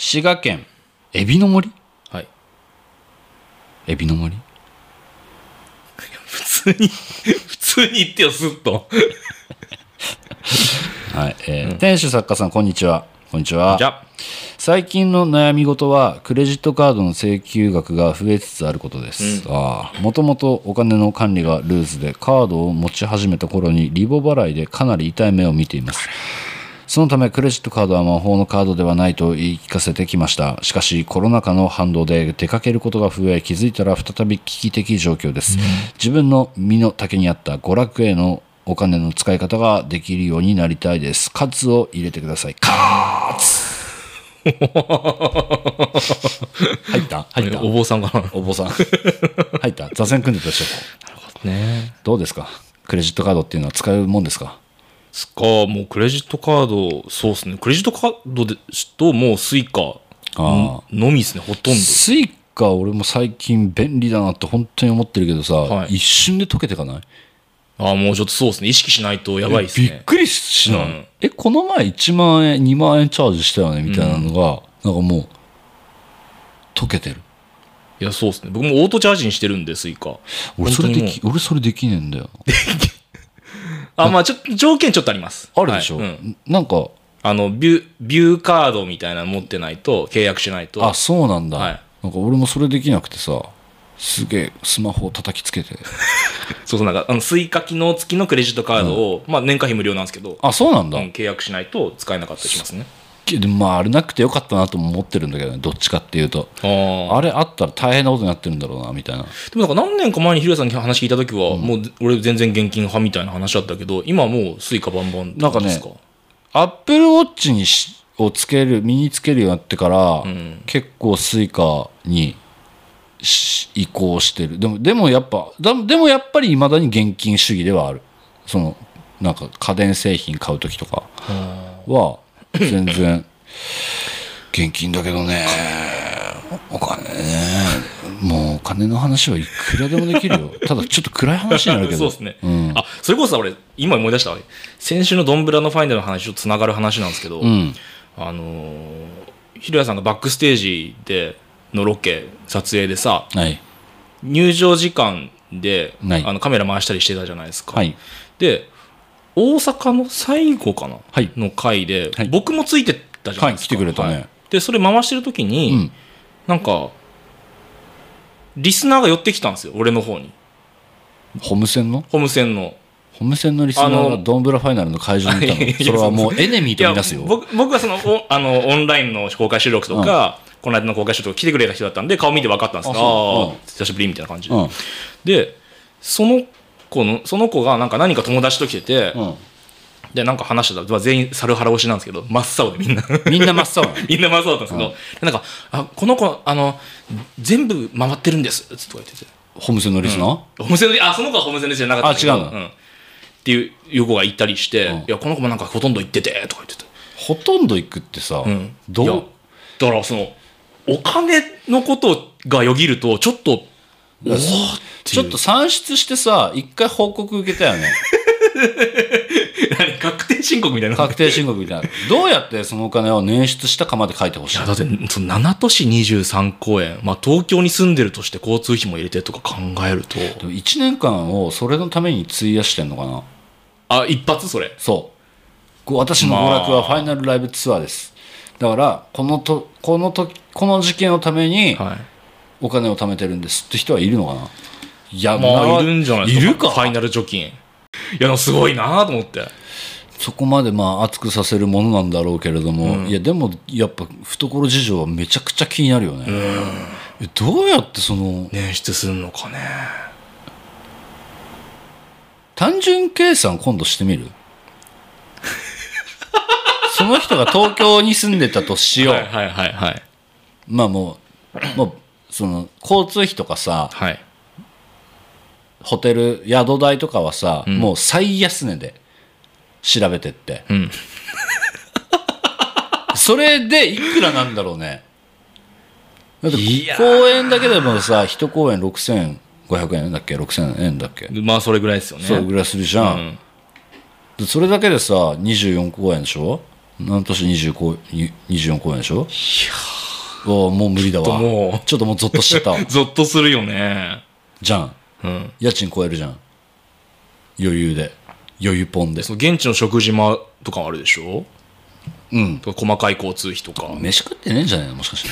滋賀県エビの森？はい。エビの森？普通に普通に言ってよスッと。はい、えー店主作家さんこんにちは。こんにちは。じゃ最近の悩み事はクレジットカードの請求額が増えつつあることです、ああもともとお金の管理がルーズでカードを持ち始めた頃にリボ払いでかなり痛い目を見ていますそのためクレジットカードは魔法のカードではないと言い聞かせてきました。しかしコロナ禍の反動で出かけることが増え気づいたら再び危機的状況です、自分の身の丈に合った娯楽へのお金の使い方ができるようになりたいです。カツを入れてください。カツ。入った？入った？お坊さんかな。お坊さん。入った？座禅組んでたでしょね。どうですか？クレジットカードっていうのは使うもんですか？すか？もうクレジットカードそうですね。クレジットカードですともうスイカあのみですねほとんど。スイカ俺も最近便利だなって本当に思ってるけどさ、はい。一瞬で溶けてかない？ああもうちょっとそうですね。意識しないとやばいですね。びっくりしない、うん。えこの前1万円2万円チャージしたよね？みたいなのが、なんかもう溶けてる。いやそうですね。僕もオートチャージにしてるんでスイカ。俺それで本き俺それできねえんだよ あまあちょっと条件ちょっとあります。あるでしょ、はい。うん。なんか。あのビュービューカードみたいなの持ってないと契約しないと。あそうなんだ、はい。なんか俺もそれできなくてさすげえスマホを叩きつけて。そうそうなんかあのスイカ機能付きのクレジットカードを、まあ年会費無料なんですけど、あそうなんだ、うん契約しないと使えなかったりしますねまああれなくてよかったなとも思ってるんだけどねどっちかっていうと。あれあったら大変なことになってるんだろうなみたいな。でもなんか何年か前にヒロさんに話聞いた時は、もう俺全然現金派みたいな話だったけど今はもうスイカバンバンってなんかね感じですか？アップルウォッチにしをつける身につけるようになってから、ん。結構スイカにし移行してる。でもでもやっぱだでもやっぱりいまだに現金主義ではある。そのなんか家電製品買う時とかは全然。現金だけどね。お金ね。もうお金の話はいくらでもできるよ。ただちょっと暗い話になるけど。そうですね、ん。あそれこそさ俺今思い出したわ。先週のドンブラのファイナルの話とつながる話なんですけど、うん。あのーひろやさんがバックステージでのロケ撮影でさはい。入場時間で、はい。あのカメラ回したりしてたじゃないですか、はい。で大阪の最後かな、はい。の回で、はい。僕もついてたじゃないですか、はい来てくれたね。はい。でそれ回してる時に、うん。なんかリスナーが寄ってきたんですよ俺の方に。ホームセンの？ホームセンの。ホームセンのリスナーあがのドンブラファイナルの会場にいたの？それはもうエネミーとみなすよ。僕僕はそのおあのオンラインの公開収録とか、この間の公開収録とか来てくれた人だったんで顔見て分かったんですけどう。うん。久しぶりみたいな感じで、うん。でその子のその子がなんか何か友達と来てて、うん。でなんか話してた。全員猿腹押しなんですけど真っ青でみんな。みんな真っ青 みんな真っ青だったんですけど、でなんかあこの子あの全部回ってるんですつ言ってて。ホームセンのリスナー？ホームセンであその子はホームセンでじゃなかったんだけど。あ違うの？ん。っていういう子がいたりして、うん。いやこの子もなんかほとんど行っててとか言ってて。ほとんど行くってさん。どう？だからそのお金のことがよぎるとちょっとおちょっと算出してさ一回報告受けたよね。何確定申告みたいな。確定申告みたいな。どうやってそのお金を捻出したかまで書いてほしいいやだってその7都市23公演、まあ、東京に住んでるとして交通費も入れてとか考えると。でも1年間をそれのために費やしてんのかな？あ一発それ。そう。私の娯楽はファイナルライブツアーです。だからこのとこのとこの事件のためにはいお金を貯めてるんですって人はいるのかな？いやまなあいるんじゃないですか。いるか？ファイナル貯金いやすごいなと思って。そこまでまあ熱くさせるものなんだろうけれども、いやでもやっぱ懐事情はめちゃくちゃ気になるよね、えどうやってその捻出すんのかね。単純計算今度してみる？その人が東京に住んでたとしよう、はいはいはいはい。まあもうもうその交通費とかさはい。ホテル宿代とかはさ、ん。もう最安値で調べてって、うん。それでいくらなんだろうね。だって公演だけでもさ一公演6500円だっけ？6000円だっけ、まあそれぐらいですよね。それぐらいするじゃん、うん。でそれだけでさ24公演でしょ？何年20公に24公演でしょ？おもう無理だわ。もう。ちょっともうゾッとしちゃったわ。ゾッとするよね。じゃん。うん。家賃超えるじゃん。余裕で。余裕ポンで。その現地の食事もとかもあるでしょ？うん。とか細かい交通費とか。飯食ってねえんじゃないの？もしかして。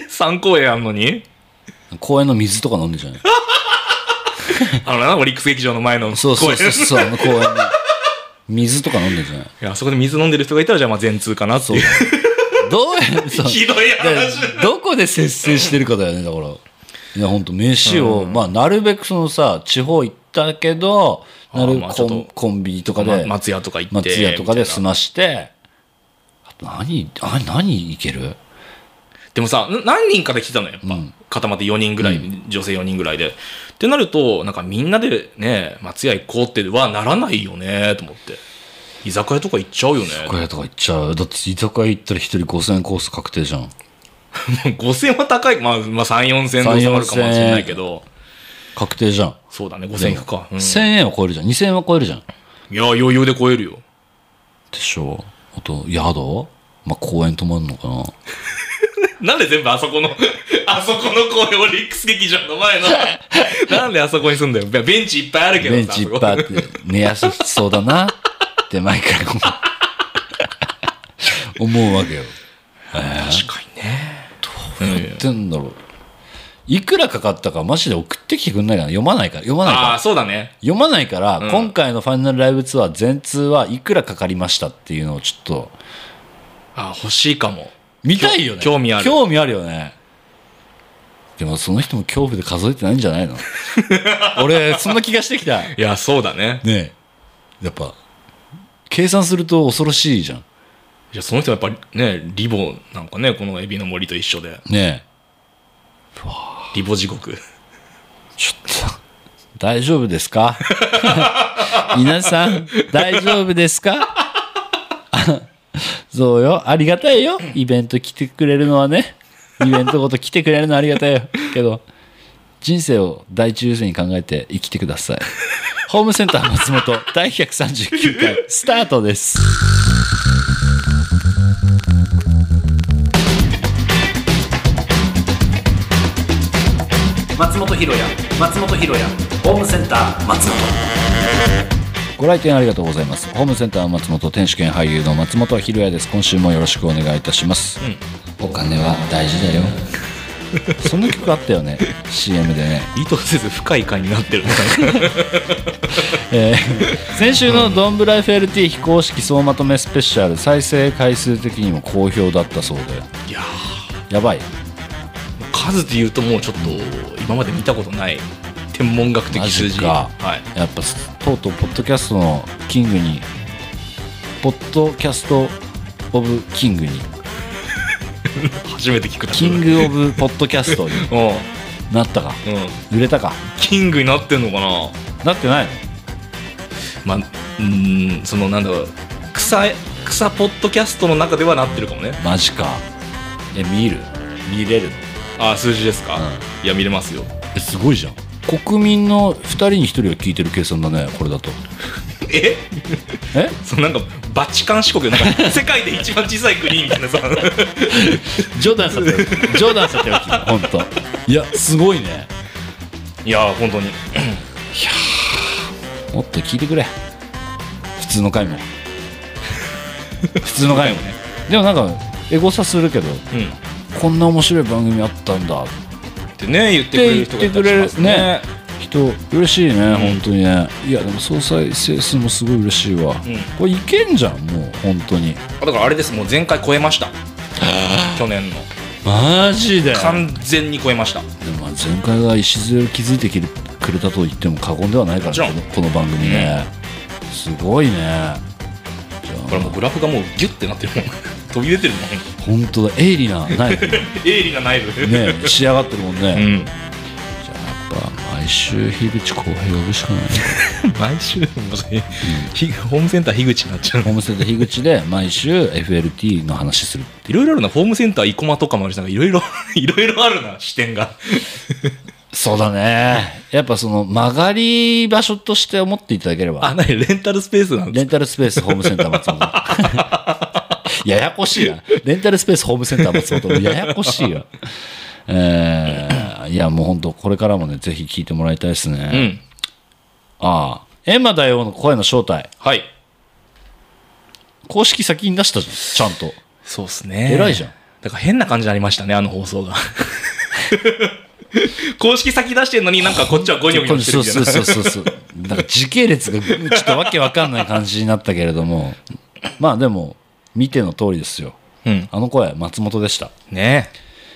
3公演あんのに？公園の水とか飲んでんじゃない あのな、オリックス劇場の前の公園。そうそう。そうそう公園の水とか飲んでんじゃないいや、あそこで水飲んでる人がいたら、じゃあまあ全通かなってそう。いう。どうやそうひどい話。でどこで節制してるかだよねだからいや本当飯を、まあなるべくそのさ地方行ったけどなるコンコンビニとかまで松屋とか行って。松屋とかで済ましてあと何あ何いける？でもさ、な何人かで来てたのよ、やっぱ。固まって4人ぐらい、女性4人ぐらいで。ってなると、なんかみんなでね、松屋行こうってはならないよね、と思って。居酒屋とか行っちゃうよね。居酒屋とか行っちゃうだって居酒屋行ったら一人5000円コース確定じゃん 5000は高い。まあ、まあ、3、4000円で収まるかもしれないけど。確定じゃん、そうだね、5000いくか。うん、い1000円は超えるじゃん2000円は超えるじゃんや、余裕で超えるよ。でしょあと宿？まあ公園泊まんのかな なんで全部あそこの、あそこの公園オリックス劇場の前の、なんであそこに住んだよ。ベンチいっぱいあるけどさ。ベンチいっぱいあって寝やすそうだなって毎回思う。思うわけよ。確かにね。やってんだろう。いくらかかったかマジで送ってきてくんないかな。読まないか。ら読まないかああ、らそうだね。読まないから、うん。今回のファイナルライブツアー全通はいくらかかりましたっていうのをちょっと。あ欲しいかも。見たいよね。興味ある。興味あるよね。でもその人も恐怖で数えてないんじゃないの？俺そんな気がしてきた。ねいや、そうだね。え。やっぱ計算すると恐ろしいじゃん。いや、その人はやっぱりね、リボなんかね、このエビの森と一緒で。ねえ。リボ地獄。ちょっと大丈夫ですか？皆さん大丈夫ですか？そうよ。ありがたいよ。イベント来てくれるのはね。イベントごと来てくれるのはありがたいよ。けど人生を第一優先に考えて生きてください。ホームセンター松本 第139回スタートです。松本ひろや松本ひろやホームセンター松本。ご来店ありがとうございます。ホームセンター松本天主兼俳優の松本ひろやです。今週もよろしくお願いいたします、お金は大事だよそんな曲あったよね CM でね、意図せず深い回になってるね。えー先週のドンブライフ LT 非公式総まとめスペシャル再生回数的にも好評だったそうでいややばいー数で言うともうちょっと、今まで見たことない天文学的数字。マジかはい。やっぱとうとうポッドキャストのキングにポッドキャストオブキングに 初めて聞くキングオブポッドキャストにうん。なったか？うん。売れたか？キングになってんのかな？なってないの？まあ、うーん、そのなんだろう、草、草ポッドキャストの中ではなってるかもね。マジか。え見る？見れるの？あ、数字ですか、ういや、見れますよ。えすごいじゃん。国民の2人に1人が聞いてる計算だねこれだと。え？え？そのなんか、バチカン四国、なんか、世界で一番小さい国みたいなさ。冗談さて冗談さておき本当。いやすごいね。いやー、本当に。もっと聞いてくれ。普通の回も。普通の回もね。でもなんかエゴサするけどうん。こんな面白い番組あったんだ。ってね、言ってくれる人がいたりしますね。人嬉しいね、本当にね。いやでも総再生数もすごい嬉しいわ、ん。これいけんじゃんもう本当に。あだからあれです、もう前回超えました。去年の。マジで？完全に超えました。でもまあ前回が礎を築いてきてくれたと言っても過言ではないからねこのこの番組ね、すごいね。じゃこれもうグラフがもうギュッてなってるもん。飛び出てるもん。あ本当だ。鋭利なナイフ。鋭利な内部。ね仕上がってるもんね、うん。週樋口浩平呼ぶしかない。毎週、もうひホームセンター樋口になっちゃうホームセンター樋口で毎週 FLT の話するいろいろあるな、ホームセンター生駒とかもあるし、なんかいろいろ、いろいろあるな、視点が。そうだね。やっぱその曲がり場所として思っていただければ。あ、なに、レンタルスペースなんですレンタルスペースホームセンター松本。ややこしいな。レンタルスペースホームセンター松本ややこしいわ。えー、いや、もう本当これからもね、ぜひ聞いてもらいたいですね。うん。ああ、エンマ大王の声の正体。はい。公式先に出したじゃん、ちゃんと。そうですね。偉いじゃん。だから変な感じになりましたね、あの放送が。公式先出してるのになんかこっちはゴニョゴニョしてるみたいな。そうそうそうそう。なんか時系列がちょっとわけわかんない感じになったけれども、まあでも、見ての通りですよ。うん。あの声、松本でした。ね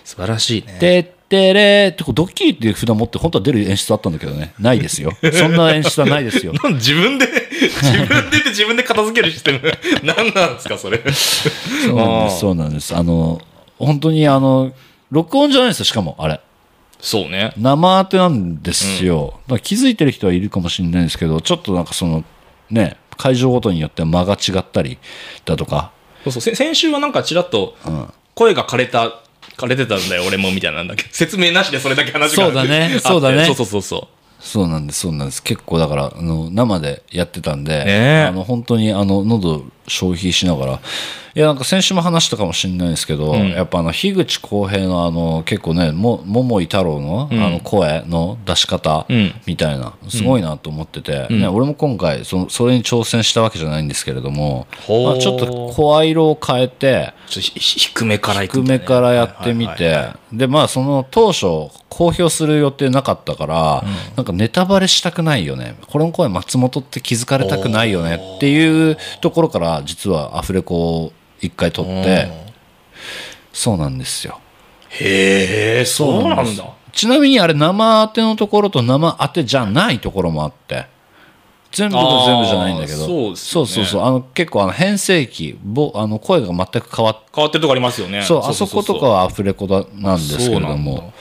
素晴らしいね。てってれーってこうドッキリっていう札持って本当は出る演出あったんだけどね。ないですよ。そんな演出はないですよ。自分で、自分で自分で片付けるシステム。何なんですか、それ。そうなんです。そうなんです。あの、本当にあの、録音じゃないですよ、しかも、あれ。そうね。生当てなんですよ。だから気づいてる人はいるかもしれないですけど、ちょっとなんかその、ね、会場ごとによっては間が違ったりだとか、そうそう。せ先週はなんかちらっと、声が枯れた、枯れてたんだよ、俺も、みたいなんだけど、説明なしでそれだけ話がそうだね。あって。そうだね。そうそうそうそそうなんです、そうなんです。結構だから、あの、生でやってたんで、え。あの、本当にあの、喉消費しながら、いや、なんか先週も話したかもしれないですけど、ん。やっぱあの、樋口浩平のあの、結構ね、も、桃井太郎の、あの、声の出し方うん。みたいな、すごいなと思ってて、ね、俺も今回、その、それに挑戦したわけじゃないんですけれども、まあ、ちょっと声色を変えて、低めから低めからやってみて、で、まあ、その当初、公表する予定なかったから、なんかネタバレしたくないよね。これの声松本って気づかれたくないよねっていうところから、実はアフレコを一回撮って、そうなんですよ。へえ、そうなんだ。ちなみにあれ生当てのところと生当てじゃないところもあって全部が全部じゃないんだけど。そうね。そうそうそう。あの結構あの変声期ぼあの声が全く変わっ変わってるとこありますよね。そうあそことかはアフレコだなんですけれども。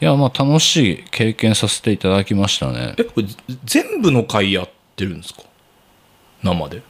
いやまあ楽しい経験させていただきましたね。え、これ全部の回やってるんですか？生で？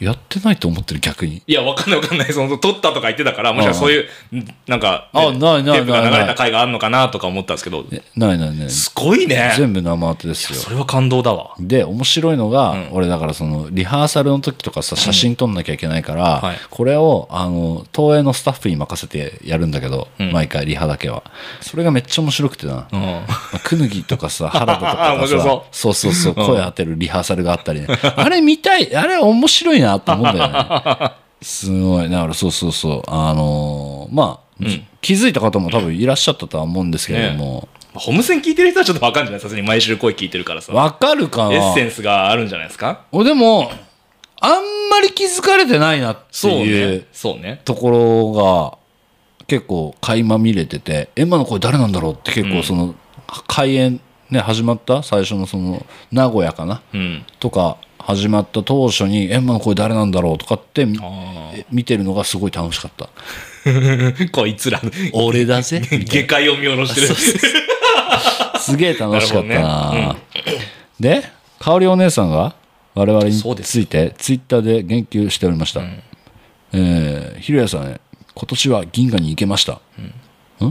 えやってないと思ってる逆に？いや、わかんないわかんない。その、撮ったとか言ってたから、もしかしたらそういう、んなんか、あないないテープがないない流れた回があるのかなとか思ったんですけど、えないないないすごいね。全部生当てですよ。それは感動だわ。で面白いのが、俺だからそのリハーサルの時とかさ写真撮んなきゃいけないから、はい。これをあの東映のスタッフに任せてやるんだけど、毎回リハだけは。それがめっちゃ面白くてな、うん。まあくぬぎとかさ 原田とかさそう。そうそうそう声当てるリハーサルがあったりね、あれ見たいあれ面白いなと思うんだよね。すごい。だからそうそうそう。あのーまあ、気づいた方も多分いらっしゃったとは思うんですけれども、ホームセン聞いてる人はちょっとわかんじゃないさすがに毎週声聞いてるからさ。わかるかな？エッセンスがあるんじゃないですか？おでもあんまり気づかれてないなってそういうね。そうね。ところが結構垣間見れててエンマの声誰なんだろうって結構その、開演ね始まった？最初のその名古屋かな？うん。とか始まった当初にエンマの声誰なんだろうとかって見てるのがすごい楽しかった。ー こいつら、俺だぜ。下界を見下ろしてる。な すげえ楽しかったな。なるほどね。で香織お姉さんが我々についてツイッターで言及しておりました、えーひろやさんね今年は銀河に行けました。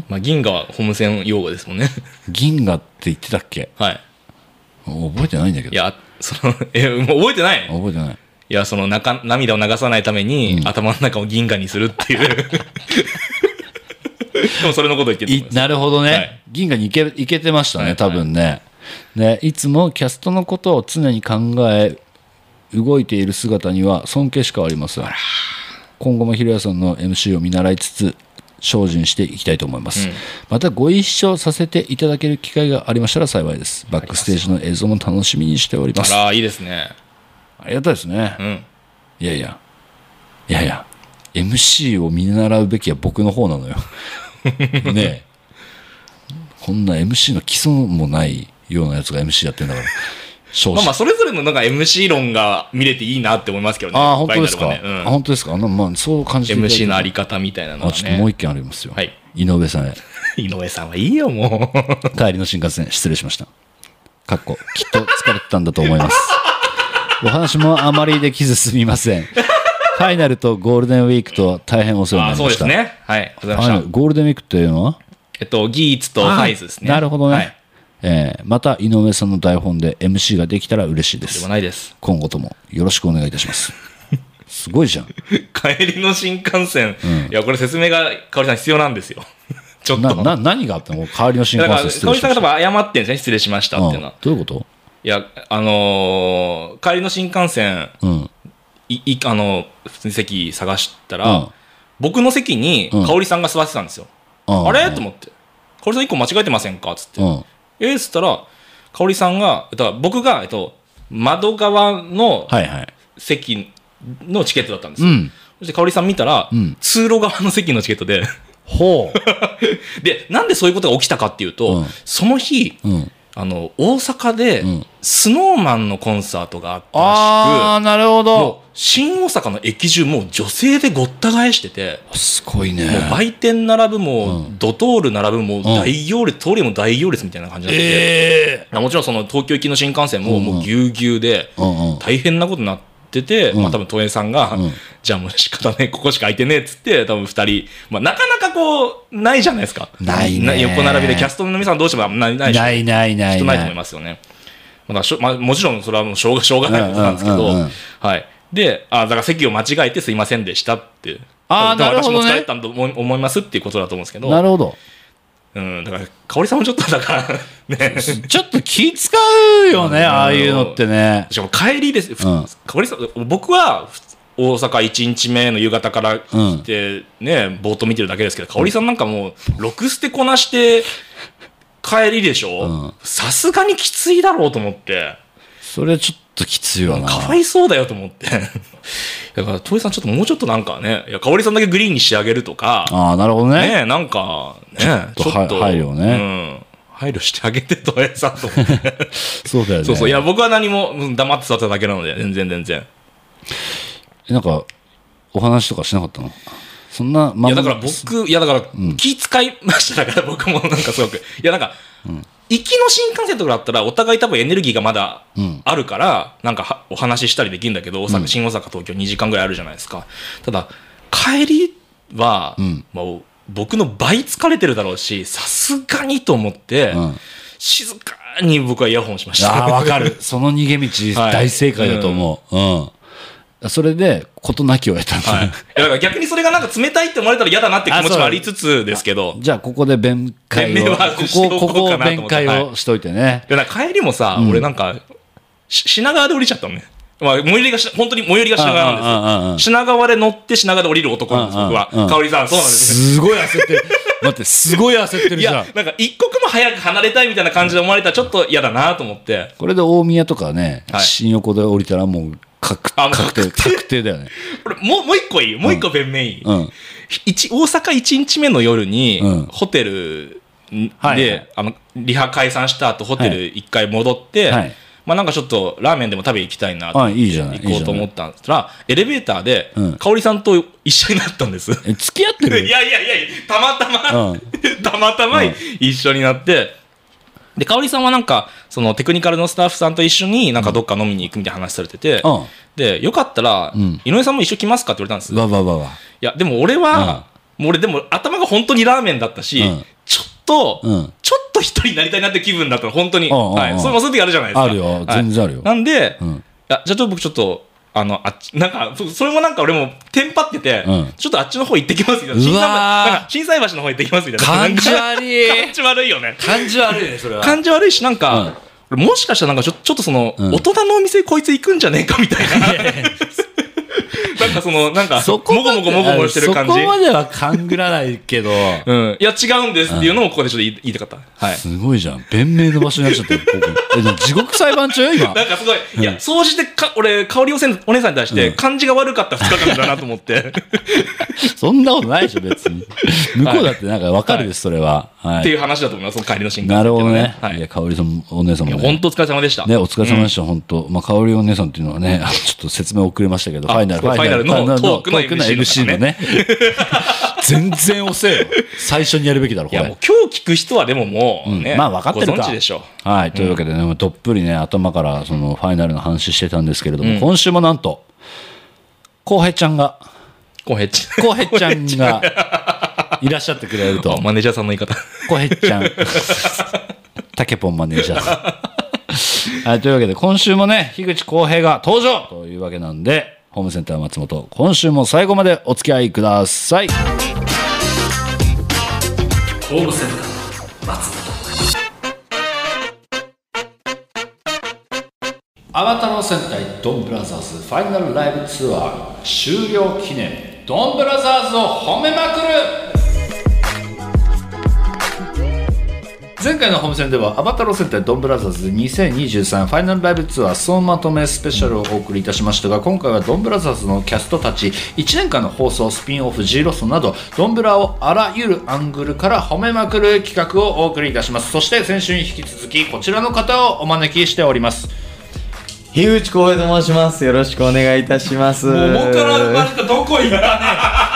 まあ、銀河はホームセン用語ですもんね。銀河って言ってたっけ？はい。覚えてないんだけど。いや、その、え、もう覚えてない？覚えてない。いや、その中、涙を流さないために、頭の中を銀河にするっていう。でもそれのこと言ってるなるほどね、はい。銀河に行け行けてましたね、はい。多分ね。ねいつもキャストのことを常に考え動いている姿には尊敬しかありません。今後もひろやさんの MC を見習いつつ精進していきたいと思います、またご一緒させていただける機会がありましたら幸いです。バックステージの映像も楽しみにしております。あら、いいですね。ありがたいですね、うん。いやいや。いやいや。MC を見習うべきは僕の方なのよ。ねえ。こんな MC の基礎もないようなやつが MC やってんだからまあまあ、それぞれのなんか MC 論が見れていいなって思いますけどね。ああ本当ですか、ねあ本当ですか？あの、まあ、そう感じて MC のあり方みたいなのはね。あちょっともう一件ありますよ、はい井上さんへ 井上さんはいいよ、もう。帰りの新幹線失礼しましたかっこきっと疲れてたんだと思います お話もあまりできずすみませんファイナルとゴールデンウィークと大変お世話になりましたそうですね。はい。ございましルゴールデンウィークというのは？た。えっと、ギーツとファイズですね。なるほどね、はい。えーまた井上さんの台本で MC ができたら嬉しいでですもないです。今後ともよろしくお願いいたします すごいじゃん。帰りの新幹線、うんいや、これ説明が、かおりさん必要なんですよ。ちょっと。な、な、何があったの代わりの新だから、幹線かおりさんが多失礼し分謝ってんですね、失礼しましたましたっていうのは。うんどういうこと？いや、あのー帰りの新幹線、うん。い、い、あの、普通に席探したら、うん僕の席にうん香織さんが座ってたんですよ。うんあれ？と思って。香織さん一個間違えてませんか？つって。うん。えーっつったら、香織さんが、だから僕が、えっと、窓側のはいはい。席のチケットだったんですよ。うん。そして香織さん見たら、うん通路側の席のチケットで、ほ で、なんでそういうことが起きたかっていうと、うんその日、う。うん。あの、大阪でうん、スノーマンのコンサートがあったあらあ、なるほど。う新大阪の駅中もう女性でごった返してて、すごいね。もう売店並ぶも、うんドトール並ぶも、大行列、通りも大行列みたいな感じになってて、ええもちろんその東京行きの新幹線ももうぎゅうぎゅうで。大変なことになってて、うんまあ多分都営さんが、うんじゃあもう仕方ねえ、ここしか空いてねえっつって、多分二人、まあなかなかこう、ないじゃないですか。ないね横並びでキャストの皆さんどうしてもないないしないないない。少ないと思いますよね。まあしょまあ、もちろんそれはもうしょうがしょうがないことなんですけど、はい。で、あだから席を間違えてすいませんでしたって。あー多分なるほどね私も疲れたんと思いますっていうことだと思うんですけど、なるほど。うん、だから、香織さんもちょっとだから、ね、ちょっと気使うよね、ああいうのってね。しかも帰りです。ふうん。香織さん、僕はふ大阪1日目の夕方から来て、ね、ぼーっと見てるだけですけど、香織さんなんかもう、6捨てこなして、帰りでしうん。ょさすがにきついだろうと思って、それちょっときついよな。かわいそうだよと思って。だから、鳥さんちょっともうちょっとなんかね、いや、香織さんだけグリーンにしてあげるとか、ああ、なるほどね。ね、なんか、ね、ちょっとは配慮ねうん。配慮してあげて、鳥さんと。そうだよね。そうそう。いや、僕は何もうん黙って座っただけなので、全然全然。なんか、お話とかしなかったの？そんな、まいや、だから僕、いや、だから、気使いました。だから僕もなんかすごく。いや、なんか、行きの新幹線とかだったら、お互い多分エネルギーがまだうんあるから、なんかはお話ししたりできるんだけど、大阪新大阪、東京2時間ぐらいあるじゃないですか。ただ、帰りは、んもう、僕の倍疲れてるだろうし、さすがにと思って、うん静かに僕はイヤホンしました。ああ、わかる。その逃げ道、はい大正解だと思う。うん。それで、事なきを得たんだ、はい。いやだから逆にそれがなんか冷たいって思われたら嫌だなって気持ちもありつつですけど、じゃあ、ここで弁解を、弁明はここ、こうこ弁解をしといてね。いやなんか帰りもさ、俺なんか、し品川で降りちゃったのね。まあ、最寄りがし、本当に最寄りが品川なんですよ。うんうんうんうん品川で乗って品川で降りる男なんです、僕は。うんうんうん香織さん、そうなんです。すごい焦ってる。待って、すごい焦ってるいじゃん、。やなんか一刻も早く離れたいみたいな感じで思われたらちょっと嫌だなと思って。これで大宮とかね、はい新横で降りたらもう確確定、確定。だよね。これ、もう、もう一個いい。もう一個弁明いい、うん。一大阪1日目の夜に、うん。ホテルで、はいはい。あの、リハ解散した後、ホテル一回戻って、はい。まあなんかちょっとラーメンでも食べ行きたいなとあいいじゃない。行こうと思ったら、エレベーターでうん、香織さんと一緒になったんです。え、付き合って いるやいやいや、たまたま、うん。たまたまうん。一緒になって、で、香織さんはなんか、そのテクニカルのスタッフさんと一緒になんかどっか飲みに行くみたいな話されてて、うんで、よかったら、ん井上さんも一緒来ますかって言われたんです。うわわわわ。いや、でも俺は、もう俺でも頭が本当にラーメンだったし、うんちょっと、うんちょっと一人になりたいなって気分だったの、本当に。うんうんうんはい。それもその時あるじゃないですか。あるよはい全然あるよなんで、うんいや、じゃあちょっと僕ちょっと、あの、あっち、なんか、そそれもなんか俺もテンパってて、うんちょっとあっちの方行ってきますみたいな。うわー震災橋の方行ってきますみたいな。感じ悪い 感じ悪いよね。感じ悪いね、それは。感じ悪いし、なんか、俺もしかしたらなんかちょちょっとその、うん大人のお店こいつ行くんじゃねえかみたいな。かその、なんか、そこまでもごもごもごもごしてる感じ。そこまでは勘ぐらないけど、うん。いや、違うんですっていうのをここでちょっと言いたかった。はい。すごいじゃん。弁明の場所になっちゃったよ、ここ。え、でも地獄裁判中今？なんかすごい、いや、総じてか、俺、香りおせんお姉さんに対して、感じが悪かった2日間だなと思って。そんなことないでしょ、別に。向こうだってなんかわかるです、それは。はい。っていう話だと思います、帰りの新幹線なるほどねは。はい。いや、香織さん、お姉さんもね。本当お疲れ様でした。ね、お疲れ様でした、本当。まあ、香織お姉さんっていうのはね、ちょっと説明遅れましたけど、フあァイナル、そうファイナルのトークの MC のね。全然遅えよ。最初にやるべきだろ、こいや、れもう。今日聞く人はでももうね、うんまあ分かってるかご存知でしょう。はい、というわけでね、どっぷりね、頭からそのファイナルの話してたんですけれども、うん今週もなんと、浩平ちゃんが、こうへっち。浩平ちゃんが いらっしゃってくれるとあ、マネージャーさんの言い方。浩平ちゃん、タケポンマネージャー。はい、というわけで、今週もね、樋口浩平が登場というわけなんで、ホームセンター松本今週も最後までお付き合いください。ホームセンター松本。アバタロー戦隊ドンブラザーズファイナルライブツアー終了記念。ドンブラザーズを褒めまくる。前回のホーム戦ではアバタロー戦隊ドンブラザーズ2023ファイナルライブツアー総まとめスペシャルをお送りいたしましたが今回はドンブラザーズのキャストたち1年間の放送スピンオフ G ロストなどドンブラをあらゆるアングルから褒めまくる企画をお送りいたしますそして先週に引き続きこちらの方をお招きしております樋口浩平と申します。よろしくお願いいたします。桃から生まれたどこ行ったね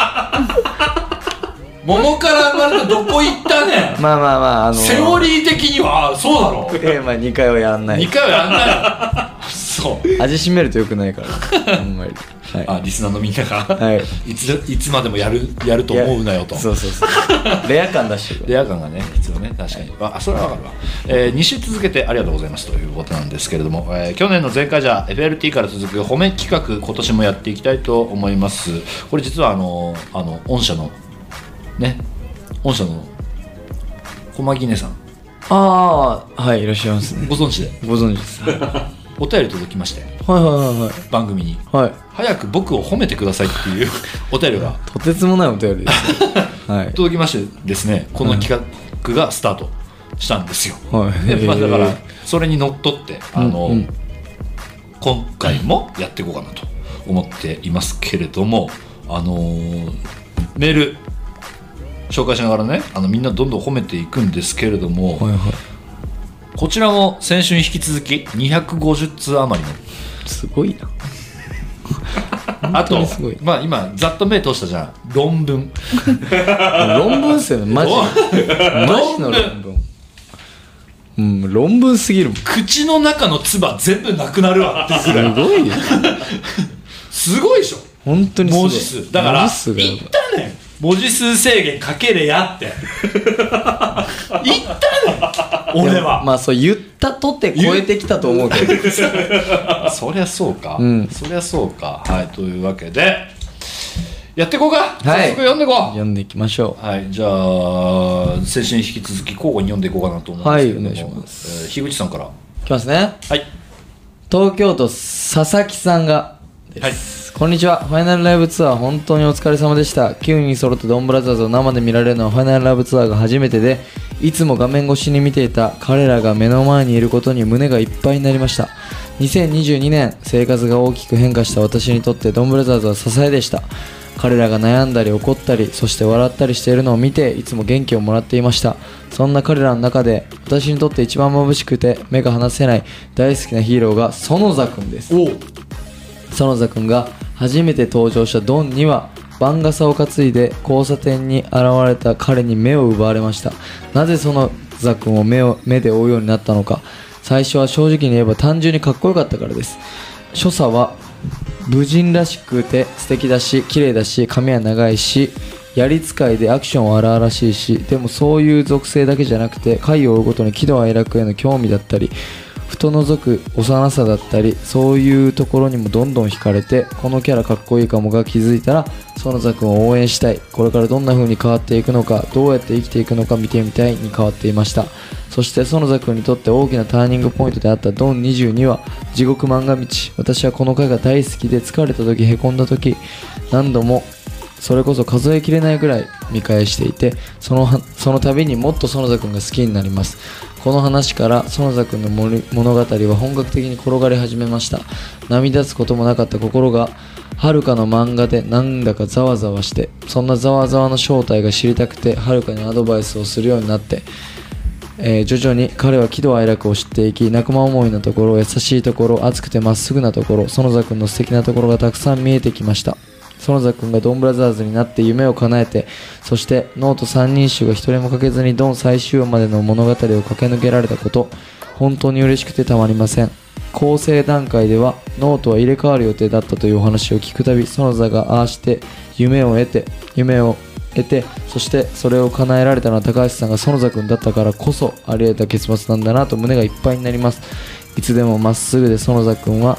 桃から生まれたどこ行ったねまあまあまあ、あのセオリー的にはそうだろ？ええまあ2回はやんない2。回はやんないよそう味しめるとよくないから。あんまり。はい。あリスナーのみんなが、はい。い、ついつまでもやるやると思うなよとそうそうそう。レア感出してる。レア感がね必要ね確かにあそれはわかるわ、え2週続けてありがとうございますということなんですけれども、えー去年の前回じゃ FLT から続く褒め企画今年もやっていきたいと思いますこれ実はあのあの御社のね御社の駒木根さんああ、はい、いらっしゃいますね。ご存知でご存知です。は いお便り届きましてはいはい番組にはい。はい。早く僕を褒めてくださいっていう お便りがとてつもないお便りですね。はい。届きましてですねこの企画がスタートしたんですよ、はい。でまあ、だからえそれにのっとってあの、うんうん今回もやっていこうかなと思っていますけれどもあのーメール紹介しながらねあのみんなどんどん褒めていくんですけれども、ーはいはい。こちらも先週に引き続き250通余りのすごいな。あとまあ今ざっと目通したじゃん論文論文っすよね、マジ。マジの論文。うん、論文すぎるもん。口の中の唾全部なくなるわってすごいよ。すごいでしょ本当にすごい。文字数だから言ったねん文字数制限かけれやって。言ったねん俺は、まあそう言ったとって超えてきたと思うけど。そりゃそうか、うん。そりゃそうか。はいというわけで。やっていこうか、はい。早速読んでいこ読んでいきましょう。はいじゃあ先週に引き続き交互に読んでいこうかなと思うんですけれども、はいお願いします。えー樋口さんから。ういきますね。はい。東京都佐々木さんがです、こんにちは。ファイナルライブツアー本当にお疲れ様でした。9人揃ってドンブラザーズを生で見られるのはファイナルライブツアーが初めてでいつも画面越しに見ていた彼らが目の前にいることに胸がいっぱいになりました。2022年生活が大きく変化した私にとってドンブラザーズは支えでした。彼らが悩んだり怒ったりそして笑ったりしているのを見ていつも元気をもらっていました。そんな彼らの中で私にとって一番眩しくて目が離せない大好きなヒーローが園座くんです。お園座くんが初めて登場したドンには番傘を担いで交差点に現れた彼に目を奪われました。なぜ園座くんを目を目で追うようになったのか。最初は正直に言えば単純にかっこよかったからです。所作は武人らしくて素敵だし綺麗だし髪は長いし槍使いでアクションは荒々しいしでもそういう属性だけじゃなくて回を追うごとに喜怒哀楽への興味だったりふと覗く幼さだったりそういうところにもどんどん惹かれてこのキャラかっこいいかもが気づいたら園田君を応援したい。これからどんな風に変わっていくのかどうやって生きていくのか見てみたいに変わっていました。そして園田君にとって大きなターニングポイントであったドン22は地獄漫画道。私はこの回が大好きで疲れた時へこんだ時何度もそれこそ数えきれないぐらい見返していてそのその度にもっと園田君が好きになります。この話から園田君の物語は本格的に転がり始めました。涙つこともなかった心がはるかの漫画でなんだかざわざわしてそんなざわざわの正体が知りたくてはるかにアドバイスをするようになってえー徐々に彼は喜怒哀楽を知っていき仲間思いなところ優しいところ熱くてまっすぐなところソノザ君の素敵なところがたくさん見えてきました。ソノザ君がドンブラザーズになって夢を叶えてそして脳人三人衆が一人もかけずにドン最終話までの物語を駆け抜けられたこと本当に嬉しくてたまりません。構成段階では脳人は入れ替わる予定だったというお話を聞くたびソノザがああして夢を得て夢を得てそしてそれを叶えられたのは高橋さんが園田君だったからこそあり得た結末なんだなと胸がいっぱいになります。いつでもまっすぐで園田君は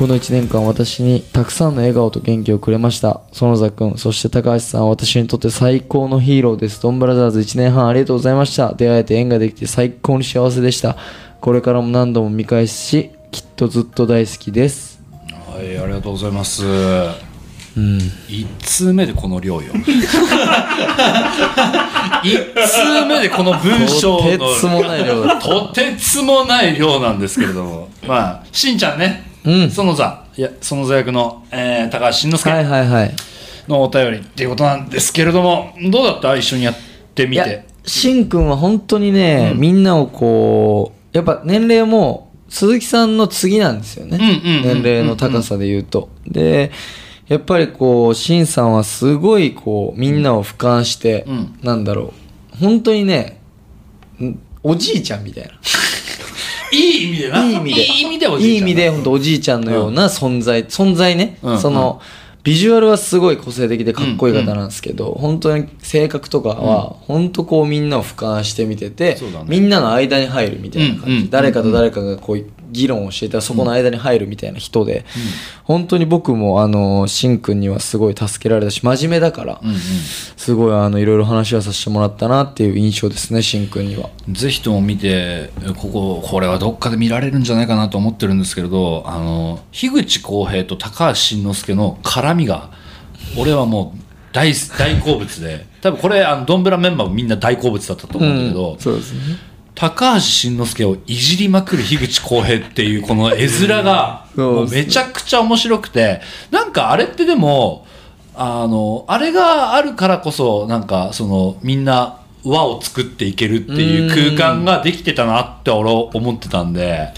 この1年間私にたくさんの笑顔と元気をくれました。園田君そして高橋さんは私にとって最高のヒーローです。ドンブラザーズ1年半ありがとうございました。出会えて縁ができて最高に幸せでした。これからも何度も見返すしきっとずっと大好きです。はいありがとうございます。うん。1通目でこの量よ。1通目でこの文章のとてつもない量だとてつもない量なんですけれども。まあしんちゃんね、うん。園座いや園座役の、えー高橋慎之介はいはいはい。のお便りっていうことなんですけれどもどうだった？一緒にやってみいやてしんくんは本当にね、みんなをこうやっぱ年齢も鈴木さんの次なんですよね、うんうんうんうん。年齢の高さで言うと。でやっぱりこうしんさんはすごいこうみんなを俯瞰して、うん。なんだろう。本当にねんおじいちゃんみたいないい意味でな。いい意味で。いい意味でおじいちゃんいい意味で本当おじいちゃんのような存在、存在ね、うんそのビジュアルはすごい個性的でかっこいい方なんですけど、本当に性格とかは本当こうみんなを俯瞰して見てて、ね。みんなの間に入るみたいな感じ、うんうん誰かと誰かがこう議論をしていたらそこの間に入るみたいな人で、本当に僕もあのしんくんにはすごい助けられたし真面目だから、うんうん。すごいあのいろいろ話はさせてもらったなっていう印象ですねしんくんには。ぜひとも見てこここれはどっかで見られるんじゃないかなと思ってるんですけれどあの樋口浩平と高橋慎之介の絡みが俺はもう大大好物で多分これあのドンブラメンバーもみんな大好物だったと思うんだけど、そうですね高橋慎之介をいじりまくる樋口浩平っていうこの絵面がめちゃくちゃ面白くてなんかあれってでもあのあれがあるからこそなんかそのみんな輪を作っていけるっていう空間ができてたなって俺は思ってたんで。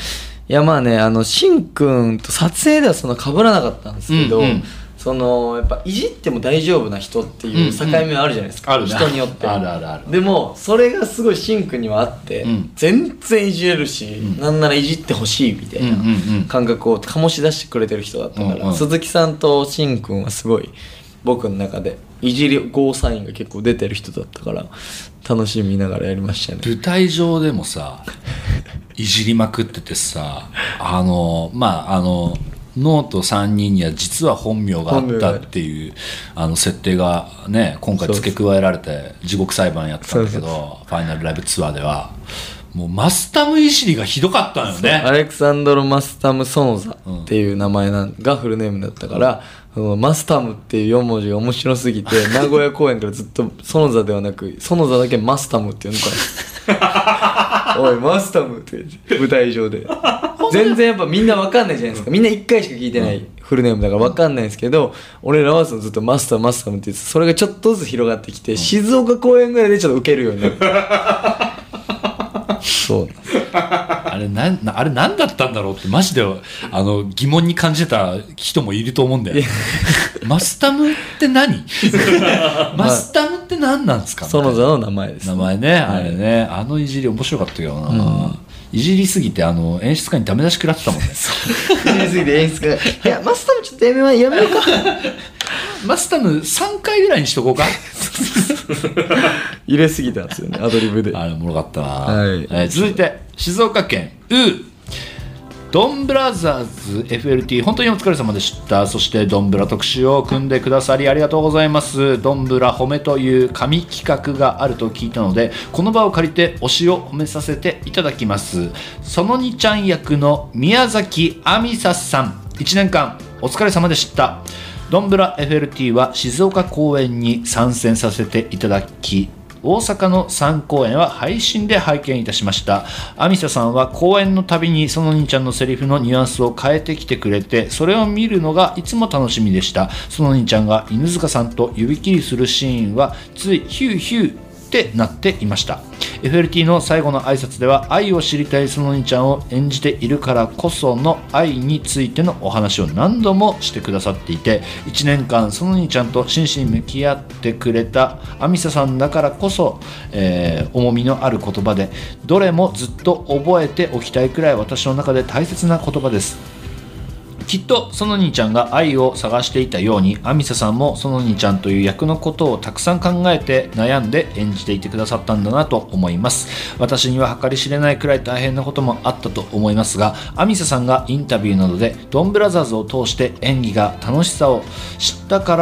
いやまあねあのしんくんと撮影ではその被らなかったんですけど、うんうんそのやっぱいじっても大丈夫な人っていう境目はあるじゃないですか、うんうん人によって。あるあるある。でもそれがすごいしんくんにはあって、うん。全然いじれるし、なんならいじってほしいみたいうんうんうん。な感覚を醸し出してくれてる人だったから、うんうん。鈴木さんとしんくんはすごい僕の中でいじりゴーサインが結構出てる人だったから楽しみながらやりましたね。舞台上でもさ いじりまくっててさあのまああの脳人3人には実は本名があったっていうあの設定がね今回付け加えられて地獄裁判やったんだけどファイナルライブツアーでは。もうマスタムいじりがひどかったのよね。アレクサンドロ・マスタム・ソノザっていう名前なんがフルネームだったから、そのマスタムっていう4文字が面白すぎて 名古屋公演からずっとソノザではなくソノザだけマスタムって呼んでたんですおいマスタムって言って舞台上で。全然やっぱみんなわかんないじゃないですか。みんな1回しか聞いてないフルネームだからわかんないんですけど俺らはずっとマスタムマスタムって言ってそれがちょっとずつ広がってきて静岡公演ぐらいでちょっとウケるようになる。そう。あれなんなあれ何だったんだろうってマジであの疑問に感じてた人もいると思うんだよね。マスタムって何？マスタムって何なんですかソノザの名前です名前ね、あれね、あのいじり面白かったけどな、いじりすぎてあの演出家にダメ出し食らってたもんね。やりすぎて演出が「いやマスタムちょっとやめまやめようか。マスタム3回ぐらいにしとこうか。入れすぎたんですよねアドリブで。あれおもろかったな、はい。えー続いて静岡県ウードンブラザーズ FLT 本当にお疲れ様でした。そしてドンブラ特集を組んでくださりありがとうございます。ドンブラ褒めという神企画があると聞いたのでこの場を借りて推しを褒めさせていただきます。その2ちゃん役の宮崎亜美沙さん。1年間お疲れ様でした。ドンブラ FLT は静岡公演に参戦させていただき大阪の3公演は配信で拝見いたしました。アミサさんは公演のたびにその兄ちゃんのセリフのニュアンスを変えてきてくれてそれを見るのがいつも楽しみでした。その兄ちゃんが犬塚さんと指切りするシーンはついヒューヒューってなっていました。FLT の最後の挨拶では愛を知りたいその兄ちゃんを演じているからこその愛についてのお話を何度もしてくださっていて1年間その兄ちゃんと真摯に向き合ってくれたアミサさんだからこそ、えー重みのある言葉でどれもずっと覚えておきたいくらい私の中で大切な言葉です。きっとその兄ちゃんが愛を探していたようにアミサさんもその兄ちゃんという役のことをたくさん考えて悩んで演じていてくださったんだなと思います。私には計り知れないくらい大変なこともあったと思いますがアミサさんがインタビューなどでドンブラザーズを通して演技が楽しさを知ったか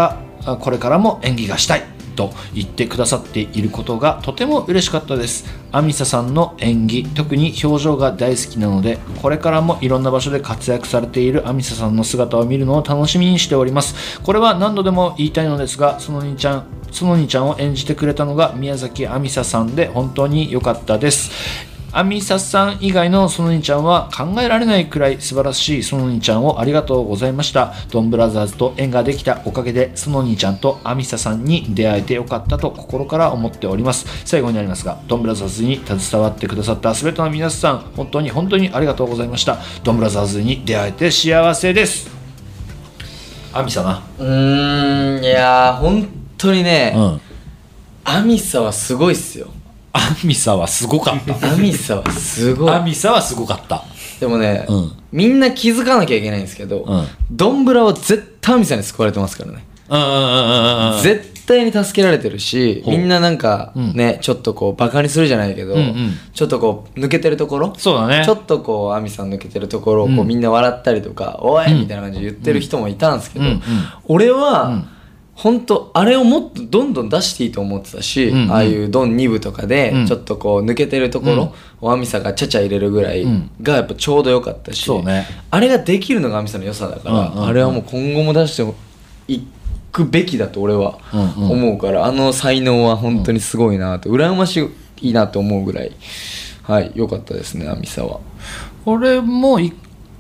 らこれからも演技がしたい。と言ってくださっていることがとても嬉しかったです。アミサさんの演技特に表情が大好きなのでこれからもいろんな場所で活躍されているアミサさんの姿を見るのを楽しみにしております。これは何度でも言いたいのですがその兄ちゃんその兄ちゃんを演じてくれたのが宮崎亜美沙さんで本当に良かったです。アミサさん以外のその兄ちゃんは考えられないくらい素晴らしいその兄ちゃんをありがとうございました。ドンブラザーズと縁ができたおかげでその兄ちゃんとアミサさんに出会えてよかったと心から思っております。最後になりますがドンブラザーズに携わってくださった全ての皆さん本当に本当にありがとうございました。ドンブラザーズに出会えて幸せです。アミサなうーんいやー本当にね、うん。アミサはすごいっすよアミサはすごかった。アミサはすごい。アミサはすごかった。でもね、うん。みんな気づかなきゃいけないんですけど、うん。ドンブラは絶対アミサに救われてますからね、うんうんうんうんうん絶対に助けられてるしみんななんかうん。ね、ちょっとこうバカにするじゃないけど、うんうん。ちょっとこう抜けてるところそうだね。ちょっとこうアミさん抜けてるところをこう、うん。みんな笑ったりとか「おい!」うん。みたいな感じで言ってる人もいたんですけど、俺は、うん本当あれをもっとどんどん出していいと思ってたし、うんうん。ああいうドン2部とかでうん。ちょっとこう抜けてるところをアミサがちゃちゃ入れるぐらいうん。がやっぱちょうどよかったし、そうね。あれができるのがアミサの良さだから、うんうんうん。あれはもう今後も出していくべきだと俺はうんうん。思うから、あの才能は本当にすごいなと羨ましいなと思うぐらいはい良かったですねアミサは。俺も一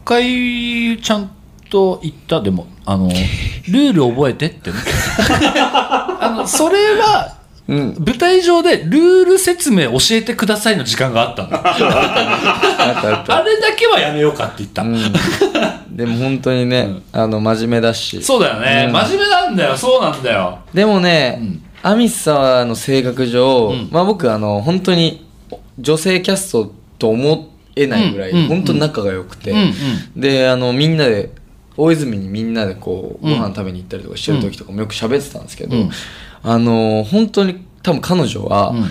回ちゃんと言ったでもあのルール覚えてってね。あのそれはうん、舞台上でルール説明教えてくださいの時間があったの。あれだけはやめようかって言った、うん、でも本当にね、あの真面目だし。そうだよね、うん。真面目なんだよ。そうなんだよ。でもね、うん。アミサの性格上、うん。まあ僕あの本当に女性キャストと思えないぐらい、うん。うん。本当に仲が良くて、うん。うん。であのみんなで大泉にみんなでこううん。ご飯食べに行ったりとかしてる時とかもよく喋ってたんですけど、うん。あの本当に多分彼女は、うん。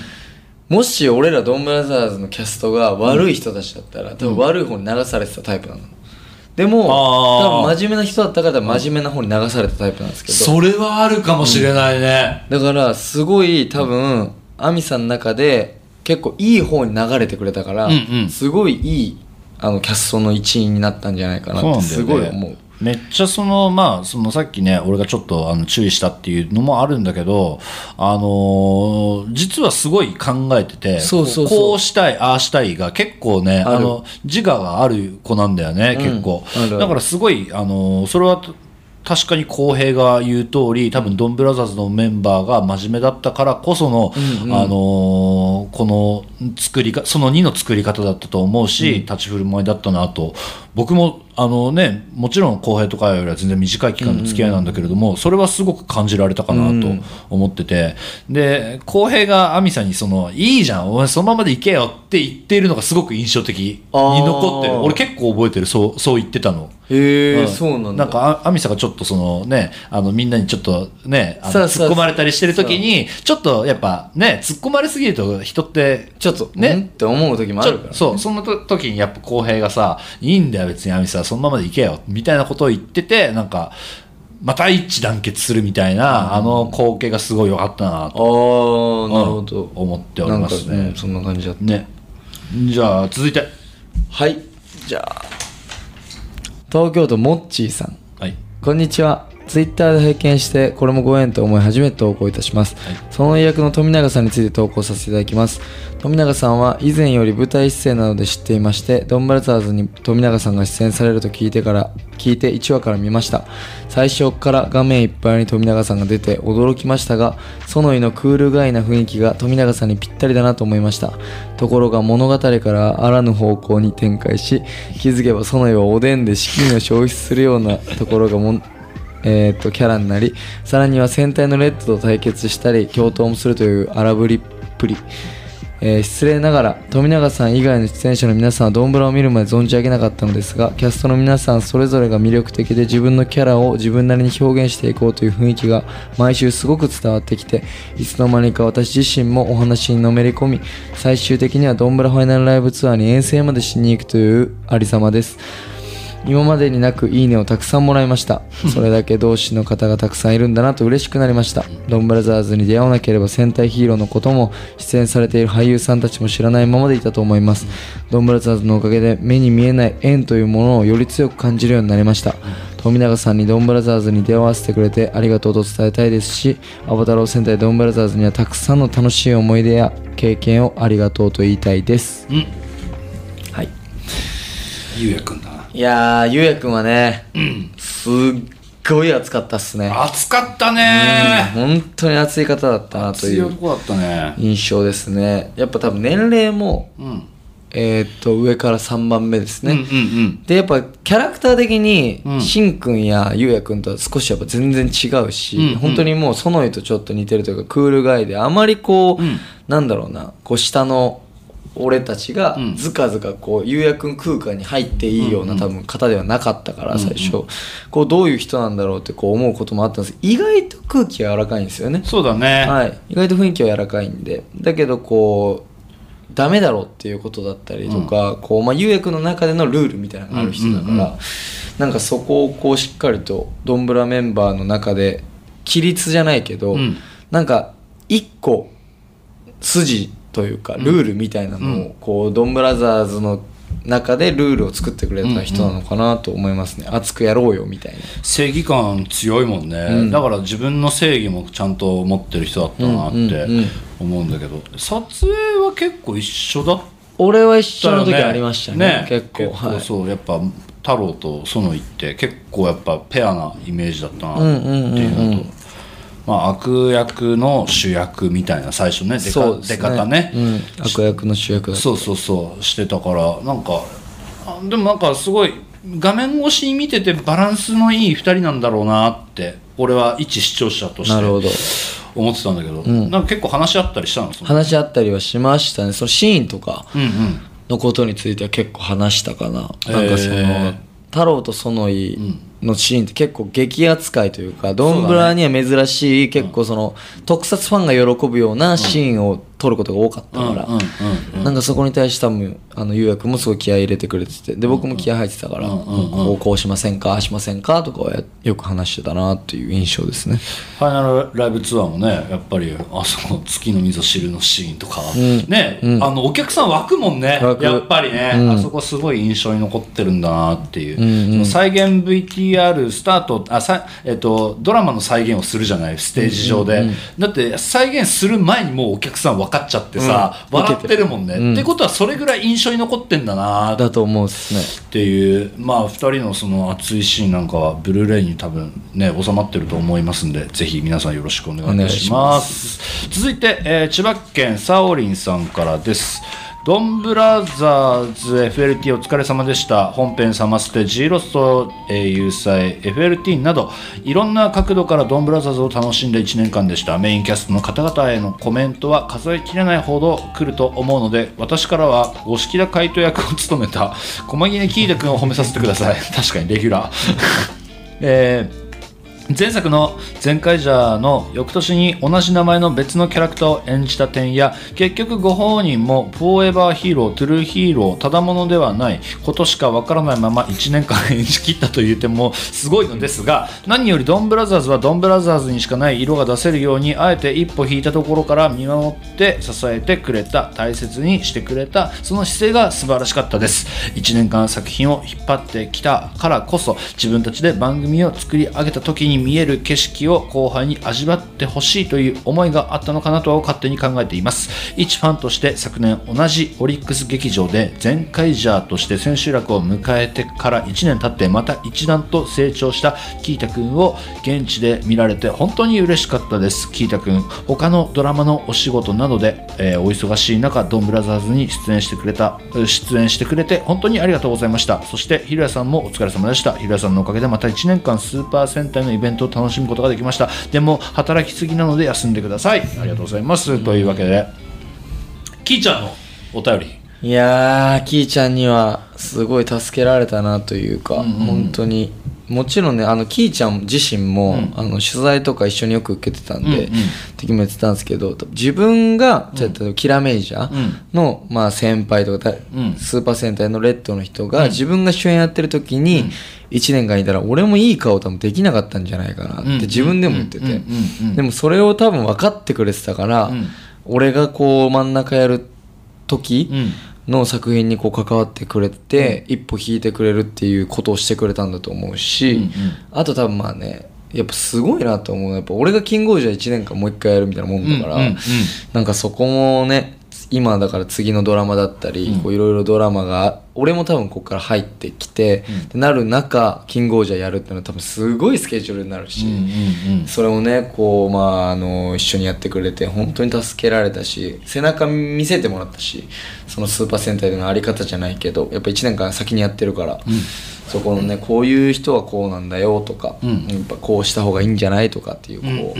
もし俺らドンブラザーズのキャストが悪い人たちだったら、多分悪い方に流されてたタイプなの。でも多分真面目な人だったから真面目な方に流されたタイプなんですけど。それはあるかもしれないね、だからすごい多分亜美さんの中で結構いい方に流れてくれたから、うんうん。すごいいいあのキャストの一員になったんじゃないかなってすごい思うめっちゃそのまあそのさっきね俺がちょっとあの注意したっていうのもあるんだけどあのー実はすごい考えててここうしたいああしたいが結構ねあの自我がある子なんだよね、うん結構。だからすごいあのーそれは確かに浩平が言う通り多分ドンブラザーズのメンバーが真面目だったからこその、うんうん。あのーこの作りかその2の作り方だったと思うし、立ち振る舞いだったなと僕もあのねもちろん浩平とかよりは全然短い期間の付き合いなんだけれども、それはすごく感じられたかなと思ってて、で浩平が亜美さんにその「いいじゃんお前そのままで行けよ」って言っているのがすごく印象的に残ってる。俺結構覚えてる。そうそう言ってたの。へえ、ん。そうなんだ。なんかあアミサがちょっとそのねあのみんなにちょっとねあの突っ込まれたりしてる時にちょっとやっぱね突っ込まれすぎると人ってちょっとねねって思う時もあるから、ね、そうそのと時にやっぱ浩平がさ「いいんだよ別にアミサそのままでいけよ」みたいなことを言っててなんかまた一致団結するみたいな、あの光景がすごい良かったなああと、なるほど、うん思っておりますねそんな感じだった。ね。じゃあ続いて。はい。じゃあ。東京都モッチーさん。はい。こんにちは。ツイッターで拝見して、これもご縁と思い初めて投稿いたします。その役の富永さんについて投稿させていただきます。富永さんは以前より舞台出演などで知っていまして、ドンバルザーズに富永さんが出演されると聞いてから、聞いて1話から見ました。最初から画面いっぱいに富永さんが出て驚きましたが、その井のクールガイな雰囲気が富永さんにぴったりだなと思いました。ところが物語からあらぬ方向に展開し、気づけばその井はおでんで資金を消費するようなところがもんえー、とキャラになりさらには戦隊のレッドと対決したり共闘もするという荒ぶりっぷり、えー失礼ながら富永さん以外の出演者の皆さんはドンブラを見るまで存じ上げなかったのですがキャストの皆さんそれぞれが魅力的で自分のキャラを自分なりに表現していこうという雰囲気が毎週すごく伝わってきていつの間にか私自身もお話にのめり込み最終的にはドンブラファイナルライブツアーに遠征までしに行くというありさまです。今までになくいいねをたくさんもらいました。それだけ同志の方がたくさんいるんだなと嬉しくなりました。ドンブラザーズに出会わなければ戦隊ヒーローのことも出演されている俳優さんたちも知らないままでいたと思います。ドンブラザーズのおかげで目に見えない縁というものをより強く感じるようになりました。富永さんにドンブラザーズに出会わせてくれてありがとうと伝えたいですしアバタロー戦隊ドンブラザーズにはたくさんの楽しい思い出や経験をありがとうと言いたいです。うん。はい。ゆうやくんだ。ないやー、ゆうやくんはね、すっごい熱かったっすね。暑かったね。本当に熱い方だったなという。印象ですね。やっぱ多分年齢も、うん。えーっと、上から3番目ですうんうんね。うん。で、やっぱキャラクター的にう、ん。しんくんやゆうやくんとは少しやっぱ全然違うし、うんうん。本当にもうソノイとちょっと似てるというか、クールガイで、あまりこう、うん。なんだろうな、こう下の俺たちがうん。ずかずかこう、ゆうやくん空間に入っていいようなうんうん多分方ではなかったから、うんうん最初。こう、どういう人なんだろうってこう思うこともあったんです。意外と空気が柔らかいんですよね。そうだね。はい、意外と雰囲気は柔らかいんで。だけどこうダメだろっていうことだったりとか、こうまあ、優役の中でのルールみたいなのがある人だから、うんうんうん。なんかそこをこうしっかりとドンブラメンバーの中で規律じゃないけど、うん。なんか一個筋というかルールみたいなのを、こうドンブラザーズの中でルールを作ってくれた人なのかなと思いますね、熱くやろうよみたいな。正義感強いもんね、うん。だから自分の正義もちゃんと持ってる人だったなってうん思うんだけど、撮影は結構一緒だっ俺は一緒の時ありましたね。結構はい。そうやっぱ太郎と園井って結構やっぱペアなイメージだったなってうんうんうんうんいうのと、まあ、悪役の主役みたいな最初ね出ね。出方ね、うん、悪役の主役そうそうそうしてたからなんかあでもなんかすごい画面越しに見ててバランスのいい2人なんだろうなって俺は一視聴者としてなるほど。思ってたんだけど、ん。なんか結構話し合ったりしたの？話し合ったりはしましたね。そのシーンとかうんうん。のことについては結構話したかな、へーなんかその太郎と園井のシーンって結構激扱いというかドンブラには珍しい結構その特撮ファンが喜ぶようなシーンを撮ることが多かったから、なんかそこに対して多分あの優也君もすごい気合い入れてくれててで僕も気合い入ってたから、こうこうしませんかしませんかとかはやよく話してたなっていう印象ですね。ファイナルライブツアーもねやっぱりあその月の味噌汁のシーンとか、ん。ね、うん。あのお客さん湧くもんね。やっぱりね、うん。あそこすごい印象に残ってるんだなっていう、うんうん。再現 VTR スタートあさ、えっと、ドラマの再現をするじゃないステージ上で、だって再現する前にもうお客さん分かっちゃってさ、うん。笑ってるもんね、うん。ってことはそれぐらい印象に残ってんだな。だと思うですね。っていうまあ2人のその熱いシーンなんかはブルーレイに多分ね収まってると思いますんでぜひ皆さんよろしくお願いいたします。続いて、えー千葉県サオリンさんからですドンブラザーズ FLT お疲れ様でした。本編サマステ G ロスト、えー、有彩 FLT などいろんな角度からドンブラザーズを楽しんだ1年間でした。メインキャストの方々へのコメントは数えきれないほど来ると思うので私からは五色田海斗役を務めた駒木根キータ君を褒めさせてください。確かにレギュラー。えー前作の「前回ジャー」の翌年に同じ名前の別のキャラクターを演じた点や結局ご本人も「フォーエバーヒーロー」「トゥルーヒーロー」ただものではないことしかわからないまま1年間演じきったという点もすごいのですが何よりドンブラザーズはドンブラザーズにしかない色が出せるようにあえて一歩引いたところから見守って支えてくれた大切にしてくれたその姿勢が素晴らしかったです。1年間作品を引っ張ってきたからこそ自分たちで番組を作り上げた時に見える景色を後輩に味わってほしいという思いがあったのかなと勝手に考えています。一ファンとして昨年同じオリックス劇場で全カイジャーとして千秋楽を迎えてから1年経ってまた一段と成長したキータ君を現地で見られて本当に嬉しかったです。キータ君他のドラマのお仕事などで、えーお忙しい中ドンブラザーズに出演してくれた出演してくれて本当にありがとうございました。そしてひろやさんもお疲れ様でした。ひろやさんのおかげでまた1年間スーパー戦隊のイベントを楽しむことができました。でも働きすぎなので休んでください。ありがとうございます。というわけで。キーちゃんのお便り。いやー、キーちゃんにはすごい助けられたなというか、本当に。もちろんね、あの、キーちゃん自身も、あの、取材とか一緒によく受けてたんで、うんうん。時も言ってたんですけど、自分が、ちょっとキラメイジャーの、まあ先輩とか、うん。スーパー戦隊のレッドの人が、自分が主演やってる時に、1年間いたら、俺もいい顔多分できなかったんじゃないかなって自分でも言ってて。うんうんうん。うん、でもそれを多分分かってくれてたから、ん。俺がこう真ん中やる時、うん。の作品にこう関わってくれて、一歩引いてくれるっていうことをしてくれたんだと思うし、うんうん。あと多分まあねやっぱすごいなと思うやっぱ俺がキングオージャー1年間もう一回やるみたいなもんだから、うんうんうん。なんかそこもね今だから次のドラマだったりこういろいろドラマが俺も多分ここから入ってきて、ってなる中キングオージャーやるってのは多分すごいスケジュールになるし、うんうんそれをねこうまああの一緒にやってくれて本当に助けられたし背中見せてもらったしそのスーパー戦隊でのあり方じゃないけどやっぱ1年間先にやってるから、そこのねこういう人はこうなんだよとか、ん。やっぱこうした方がいいんじゃないとかっていうこう、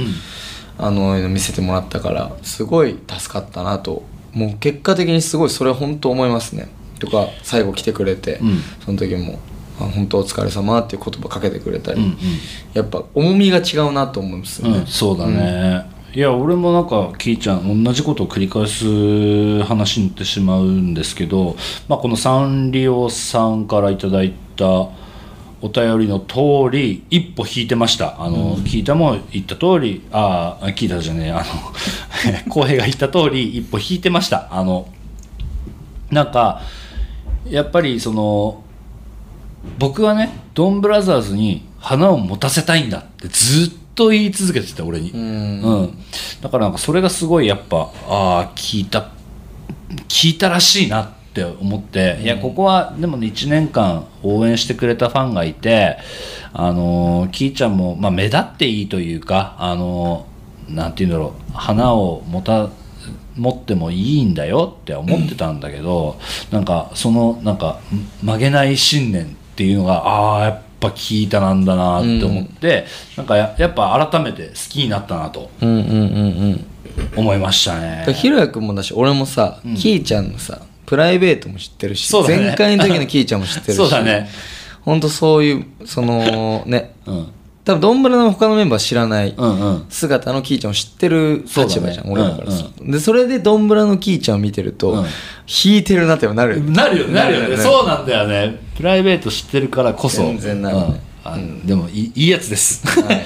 あの見せてもらったからすごい助かったなともう結果的にすごいそれは本当思いますね。とか最後来てくれて、ん。その時も。あ本当お疲れ様っていう言葉かけてくれたり、うんうん。やっぱ重みが違うなと思うんですよね、うん、そうだね、いや俺もなんかキーちゃん同じことを繰り返す話になってしまうんですけど、まあ、このサンリオさんからいただいたお便りの通り一歩引いてました。あの、キータも言った通りああキータじゃねえあの 浩平が言った通り一歩引いてました。あのなんかやっぱりその僕はねドンブラザーズに花を持たせたいんだってずっと言い続けてた俺に、うん。だからなんかそれがすごいやっぱああ聞いた聞いたらしいなって思って、いやここはでもね1年間応援してくれたファンがいてあのーキーちゃんも、まあ、目立っていいというかあのーなんて言うんだろう花を持た持ってもいいんだよって思ってたんだけど、なんかそのなんか曲げない信念っていうのがああやっぱ聞いたなんだなって思って、なんかややっぱ改めて好きになったなとうんうんうんうん。思いましたね。ひろやくんもだし俺もさ、キーちゃんのさプライベートも知ってるし、ね。前回の時のキーちゃんも知ってるし そうだね。ほんとそういうそのね。うん。多分ドンブラの他のメンバー知らないうんうん。姿のキーちゃんを知ってる立場じゃん、ね俺だからさ、でそれでドンブラのキーちゃんを見てると、うん。引いてるなってなるなるよね。なるよね。なるよね。そうなんだよね。プライベート知ってるからこそ。全然なるね。うん。あでもいいいいやつです。はい。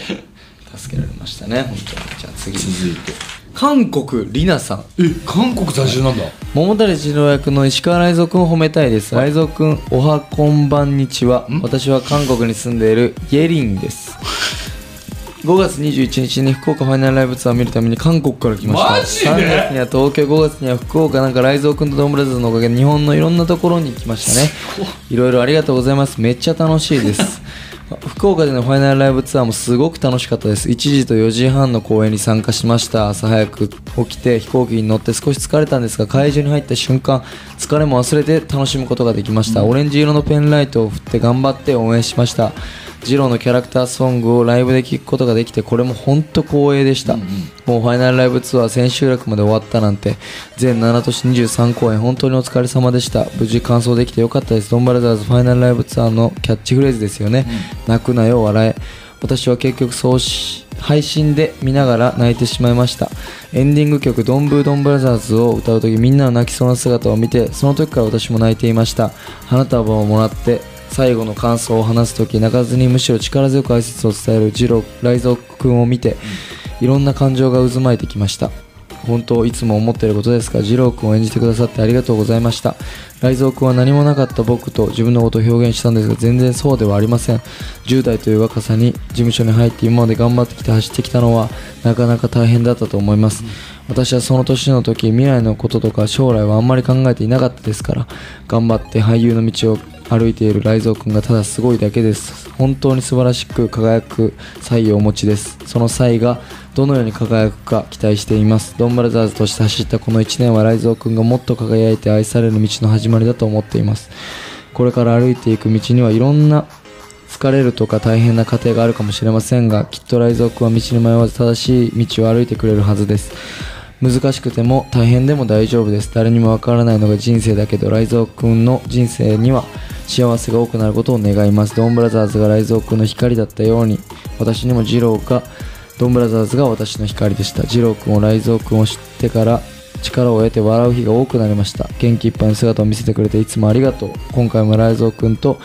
助けられましたね本当に。じゃあ次。続いて韓国リナさん。え韓国在住なんだ。桃谷次郎役の石川雷蔵くんを褒めたいです。雷蔵くんおはこんばんにちは。私は韓国に住んでいるイェリンです。5月21日に福岡ファイナルライブツアーを見るために韓国から来ました。マジで？3月には東京5月には福岡なんか雷蔵くんとドンブラザーズのおかげで日本のいろんなところに来ましたね。いろいろありがとうございます。めっちゃ楽しいです 福岡でのファイナルライブツアーもすごく楽しかったです。1時と4時半の公演に参加しました。朝早く起きて飛行機に乗って少し疲れたんですが会場に入った瞬間疲れも忘れて楽しむことができました、オレンジ色のペンライトを振って頑張って応援しました。ジローのキャラクターソングをライブで聴くことができてこれも本当光栄でした、もうファイナルライブツアー千秋楽まで終わったなんて全7都市23公演本当にお疲れ様でした。無事完走できてよかったです。ドンバラザーズファイナルライブツアーのキャッチフレーズですよね、泣くなよ笑え。私は結局そうし配信で見ながら泣いてしまいました。エンディング曲「ドンブードンブラザーズ」を歌う時みんなの泣きそうな姿を見てその時から私も泣いていました。花束をもらって最後の感想を話す時泣かずにむしろ力強く挨拶を伝えるジローライゾー君を見ていろんな感情が渦巻いてきました。本当いつも思っていることですが二郎君を演じてくださってありがとうございました。雷蔵君は何もなかった僕と自分のことを表現したんですが全然そうではありません。10代という若さに事務所に入って今まで頑張ってきて走ってきたのはなかなか大変だったと思います、私はその年の時未来のこととか将来はあんまり考えていなかったですから頑張って俳優の道を歩いている雷蔵君がただすごいだけです。本当に素晴らしく輝く才をお持ちです。その才がどのように輝くか期待しています。ドンブラザーズとして走ったこの1年は雷蔵君がもっと輝いて愛される道の始まりだと思っています。これから歩いていく道にはいろんな疲れるとか大変な過程があるかもしれませんがきっと雷蔵君は道に迷わず正しい道を歩いてくれるはずです。難しくても大変でも大丈夫です。誰にもわからないのが人生だけどライゾー君の人生には幸せが多くなることを願います。ドンブラザーズがライゾー君の光だったように私にも二郎がドンブラザーズが私の光でした。二郎君をライゾー君を知ってから力を得て笑う日が多くなりました。元気いっぱいの姿を見せてくれていつもありがとう。今回もライゾー君と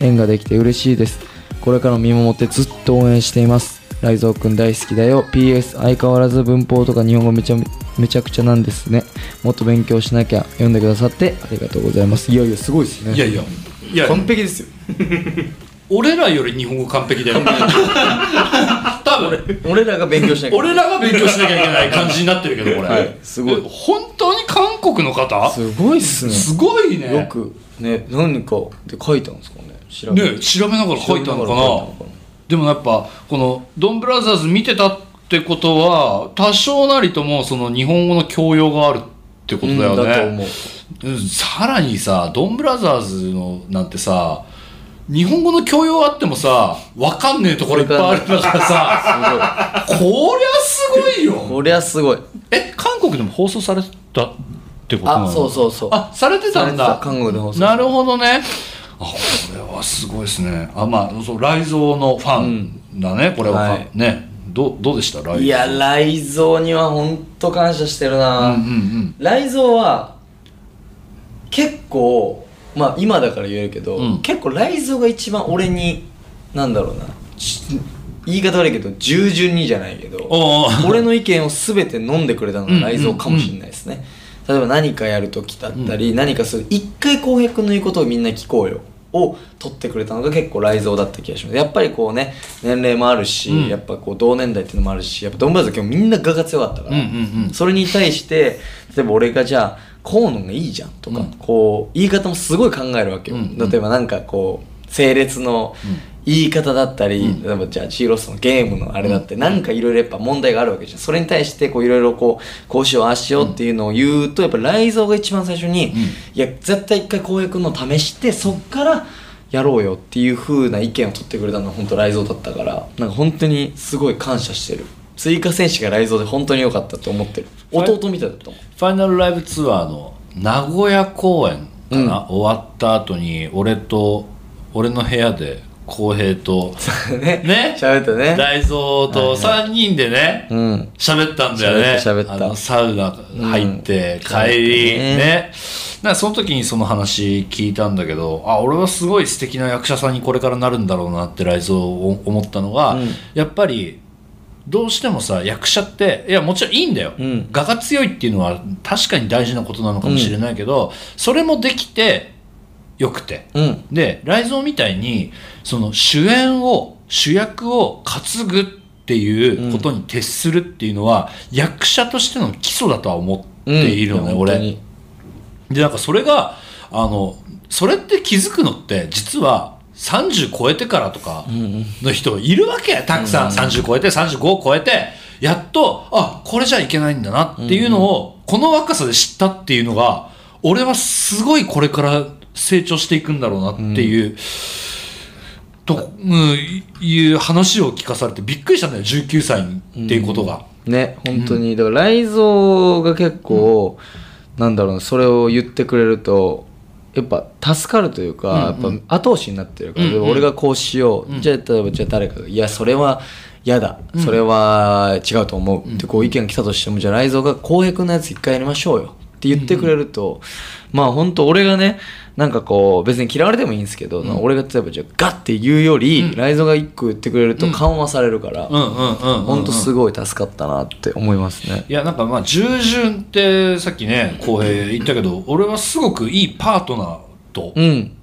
縁ができて嬉しいです。これからも見守ってずっと応援しています。ライゾー君大好きだよ。PS 相変わらず文法とか日本語めちゃめちゃくちゃなんですね。もっと勉強しなきゃ。読んでくださってありがとうございます。いやいやすごいですね。いやいや。いや完璧ですよ。俺らより日本語完璧だよ。多分。俺らが勉強しなきゃ俺らが勉強しなきゃいけない感じになってるけどこれ、はいすごい。本当に韓国の方？すごいっすね。すごいね。よく。ね何かで書いたんですかね。調べね調べながら書いたのかなでもやっぱこのドンブラザーズ見てたってことは多少なりともその日本語の教養があるってことだよね、うんだと思う。うんさらにさドンブラザーズのなんてさ日本語の教養あってもさ分かんねえところいっぱいあるからさこりゃすごいよ。こりゃすごい。え韓国でも放送されたってことなの？あそうそうそう。あされてたんだ。韓国で放送なるほどねあこれはすごいですね。あまあそうライゾーのファンだね、これは、はい。ね。どうどうでした？ライゾーいやライゾーには本当感謝してるな、うんうんうん。ライゾーは結構まあ今だから言えるけど、うん。結構ライゾーが一番俺になんだろうな。ち言い方悪いけど従順にじゃないけど俺の意見を全て飲んでくれたのがライゾーかもしれないですね、例えば何かやる時だったり、何かする一回浩平君の言うことをみんな聞こうよ。を取ってくれたのが結構ライゾーだった気がします。やっぱりこうね年齢もあるし、うん。やっぱこう同年代っていうのもあるしやっぱドンブラザーズ今日みんな我が強かったから、うんうんうん。それに対して例えば俺がじゃあこうのがいいじゃんとか、うん。こう言い方もすごい考えるわけよ、うんうん。例えばなんかこう整列の言い方だったり、うん。例えばじゃあチーロスのゲームのあれだって、なんかいろいろやっぱ問題があるわけじゃん。それに対してこういろいろこうこうしようああしようっていうのを言うとやっぱライゾーが一番最初に、いや絶対一回浩平君の試してそっからやろうよっていう風な意見を取ってくれたのは本当ライゾーだったからなんか本当にすごい感謝してる。追加選手がライゾーで本当に良かったって思ってる。弟みたいだったもん。ファイナルライブツアーの名古屋公演かな、終わった後に俺と俺の部屋で浩平と。ね。ね？喋ったね。大蔵と3人でねうん。喋ったんだよね。喋った喋った。あのサウナ入って、うん帰りね。ね。なその時にその話聞いたんだけどあ俺はすごい素敵な役者さんにこれからなるんだろうなってライゾーを思ったのは、うん。やっぱりどうしてもさ役者っていやもちろんいいんだよ、うん。我が強いっていうのは確かに大事なことなのかもしれないけど、それもできてよくて。うん。で雷蔵みたいにその主演を主役を担ぐっていうことに徹するっていうのは、役者としての基礎だとは思っているのね、俺うん。本当に。でなんかそれがあのそれって気づくのって実は30超えてからとかの人いるわけ。たくさん、30超えて35を超えて。やっとあこれじゃいけないんだなっていうのを、この若さで知ったっていうのが俺はすごいこれから成長していくんだろうなっていう、と、うん、いう話を聞かされてびっくりしたんだよ19歳にっていうことが。ね本当に。だからライゾーが結構、なんだろうなそれを言ってくれるとやっぱ助かるというか、やっぱ後押しになってるから、うんうん俺がこうしよう、じゃあ例えばじゃあ誰かが「いやそれは嫌だ、それは違うと思う」ってこう意見が来たとしてもじゃあライゾーが「浩平君のやつ一回やりましょうよ」って言ってくれると、まあ本当俺がねなんかこう別に嫌われてもいいんですけど、俺が例えばじゃあガッて言うより、ライゾーが一個言ってくれると緩和されるから、うんうんうんうんうん本当すごい助かったなって思いますね。いやなんかまあ従順ってさっきね浩平言ったけど俺はすごくいいパートナーとうん、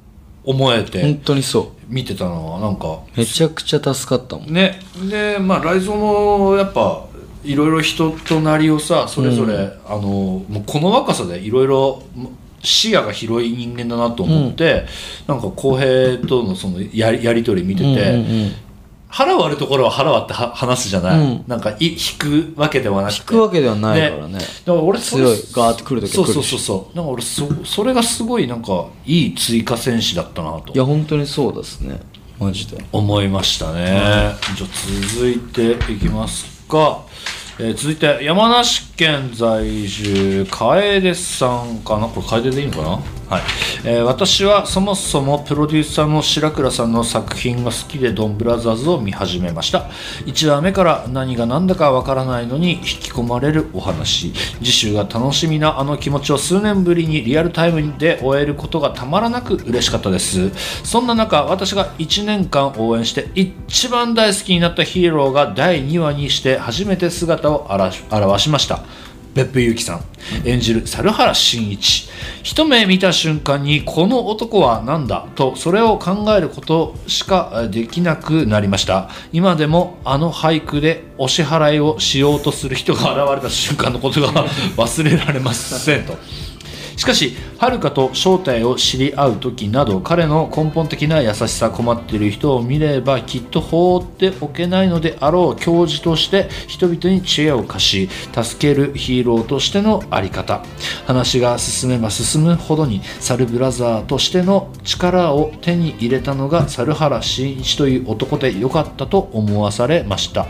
本思えて当にそ見てたのはなんかう。めちゃくちゃ助かったもん。ねでまあ雷蔵のやっぱいろいろ人となりをさそれぞれ、あのもうこの若さでいろいろ視野が広い人間だなと思って、なんか浩平とのそのやりやり取り見てて、うんうんうん。腹割るところは腹割っては話すじゃない、うん。なんかい引くわけではなくて。引くわけではないからね。だから俺それ強いガーって来る時そうそうそうそう。なんか俺そそれがすごいなんかいい追加戦士だったなと。いや本当にそうですね。マジで。思いましたね、じゃあ続いていきますがえー続いて山梨県在住楓さんかな？これ楓でいいのかな？はい、えー私はそもそもプロデューサーの白倉さんの作品が好きでドンブラザーズを見始めました。1話目から何が何だかわからないのに引き込まれるお話。次週が楽しみなあの気持ちを数年ぶりにリアルタイムで終えることがたまらなく嬉しかったです。そんな中私が1年間応援して一番大好きになったヒーローが第2話にして初めて姿を現し現しました。別府勇樹さん。演じる猿原真一。一目見た瞬間にこの男は何だ？とそれを考えることしかできなくなりました。今でもあの俳句でお支払いをしようとする人が現れた瞬間のことが忘れられませんと。しかし遥と正体を知り合う時など彼の根本的な優しさ困っている人を見ればきっと放っておけないのであろう教授として人々に知恵を貸し助けるヒーローとしての在り方。話が進めば進むほどにサルブラザーとしての力を手に入れたのが猿原真一という男でよかったと思わされました。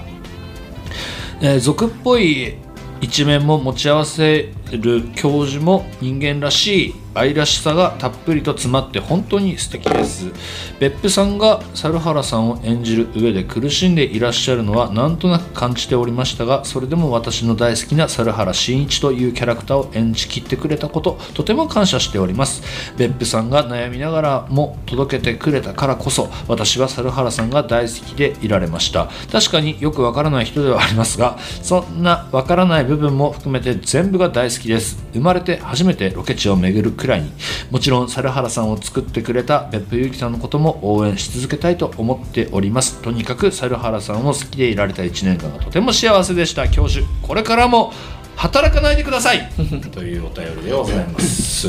えー俗っぽい一面も持ち合わせる教授も人間らしい愛らしさがたっぷりと詰まって本当に素敵です。別府さんが猿原さんを演じる上で苦しんでいらっしゃるのはなんとなく感じておりましたがそれでも私の大好きな猿原真一というキャラクターを演じきってくれたこととても感謝しております。別府さんが悩みながらも届けてくれたからこそ私は猿原さんが大好きでいられました。確かによくわからない人ではありますがそんなわからない部分も含めて全部が大好きです。生まれて初めてロケ地を巡るくらいに。もちろん猿原さんを作ってくれた別府ゆきさんのことも応援し続けたいと思っております。とにかく猿原さんを好きでいられた1年間がとても幸せでした。教授これからも働かないでください。というお便りでございます。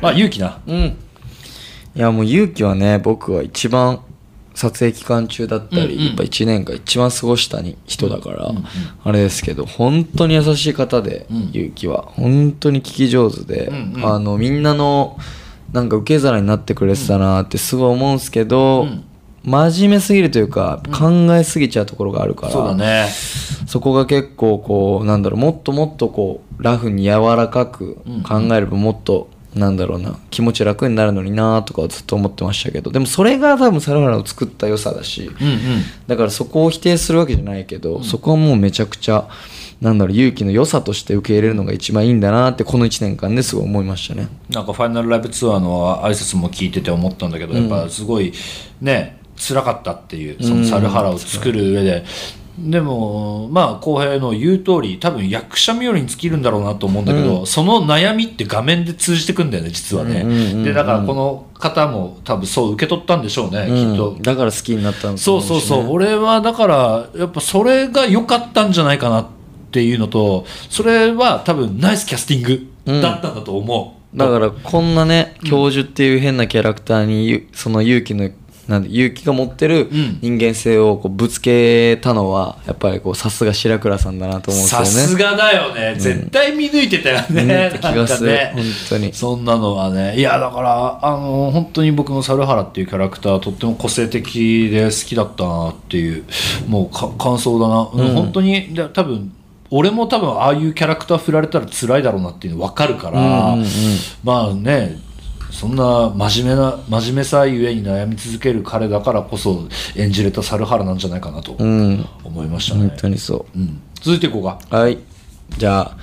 まあ勇気な。うん。いやもう勇気はね僕は一番撮影期間中だったり、うんうん。やっぱ1年間一番過ごしたに人だから、あれですけど本当に優しい方で、うん。勇気は。本当に聞き上手で、うんうん。あのみんなのなんか受け皿になってくれてたなってすごい思うんですけど、うん。真面目すぎるというか考えすぎちゃうところがあるから、そうだね。そこが結構こうなんだろうもっともっとこうラフに柔らかく考えればもっとなんだろうな気持ち楽になるのになとかはずっと思ってましたけどでもそれが多分猿原を作った良さだしうんうんだからそこを否定するわけじゃないけど、そこはもうめちゃくちゃなんだろう勇気の良さとして受け入れるのが一番いいんだなってこの1年間ですごい思いましたね。なんかファイナルライブツアーの挨拶も聞いてて思ったんだけど、やっぱすごいね辛かったっていうその猿原を作る上で、でもまあ浩平の言う通り多分役者冥利に尽きるんだろうなと思うんだけど、その悩みって画面で通じてくんだよね実はね、うんうんうんうんでだからこの方も多分そう受け取ったんでしょうね、きっと。うんだから好きになったんだとそうそうそう、俺はだからやっぱそれが良かったんじゃないかなっていうのとそれは多分ナイスキャスティングだったんだと思う、だからこんなね教授っていう変なキャラクターにゆその勇気のなんで勇気が持ってるん。人間性をこうぶつけたのはやっぱりこうさすが白倉さんだなと思うんですよさね。すがだよね、絶対見抜いてたよね、見抜いた気がする。ね本当に。そんなのはね。いやだからあの本当に僕の猿原っていうキャラクターとっても個性的で好きだったなっていうもうか感想だな、うん。本当にで多分俺も多分ああいうキャラクター振られたら辛いだろうなっていうの分かるから、うんうんうん。まあねそんな真面目な真面目さゆえに悩み続ける彼だからこそ演じれた猿原なんじゃないかなとうん。思いましたね、本当にそう。ん。続いていこうか。う。はい。じゃあ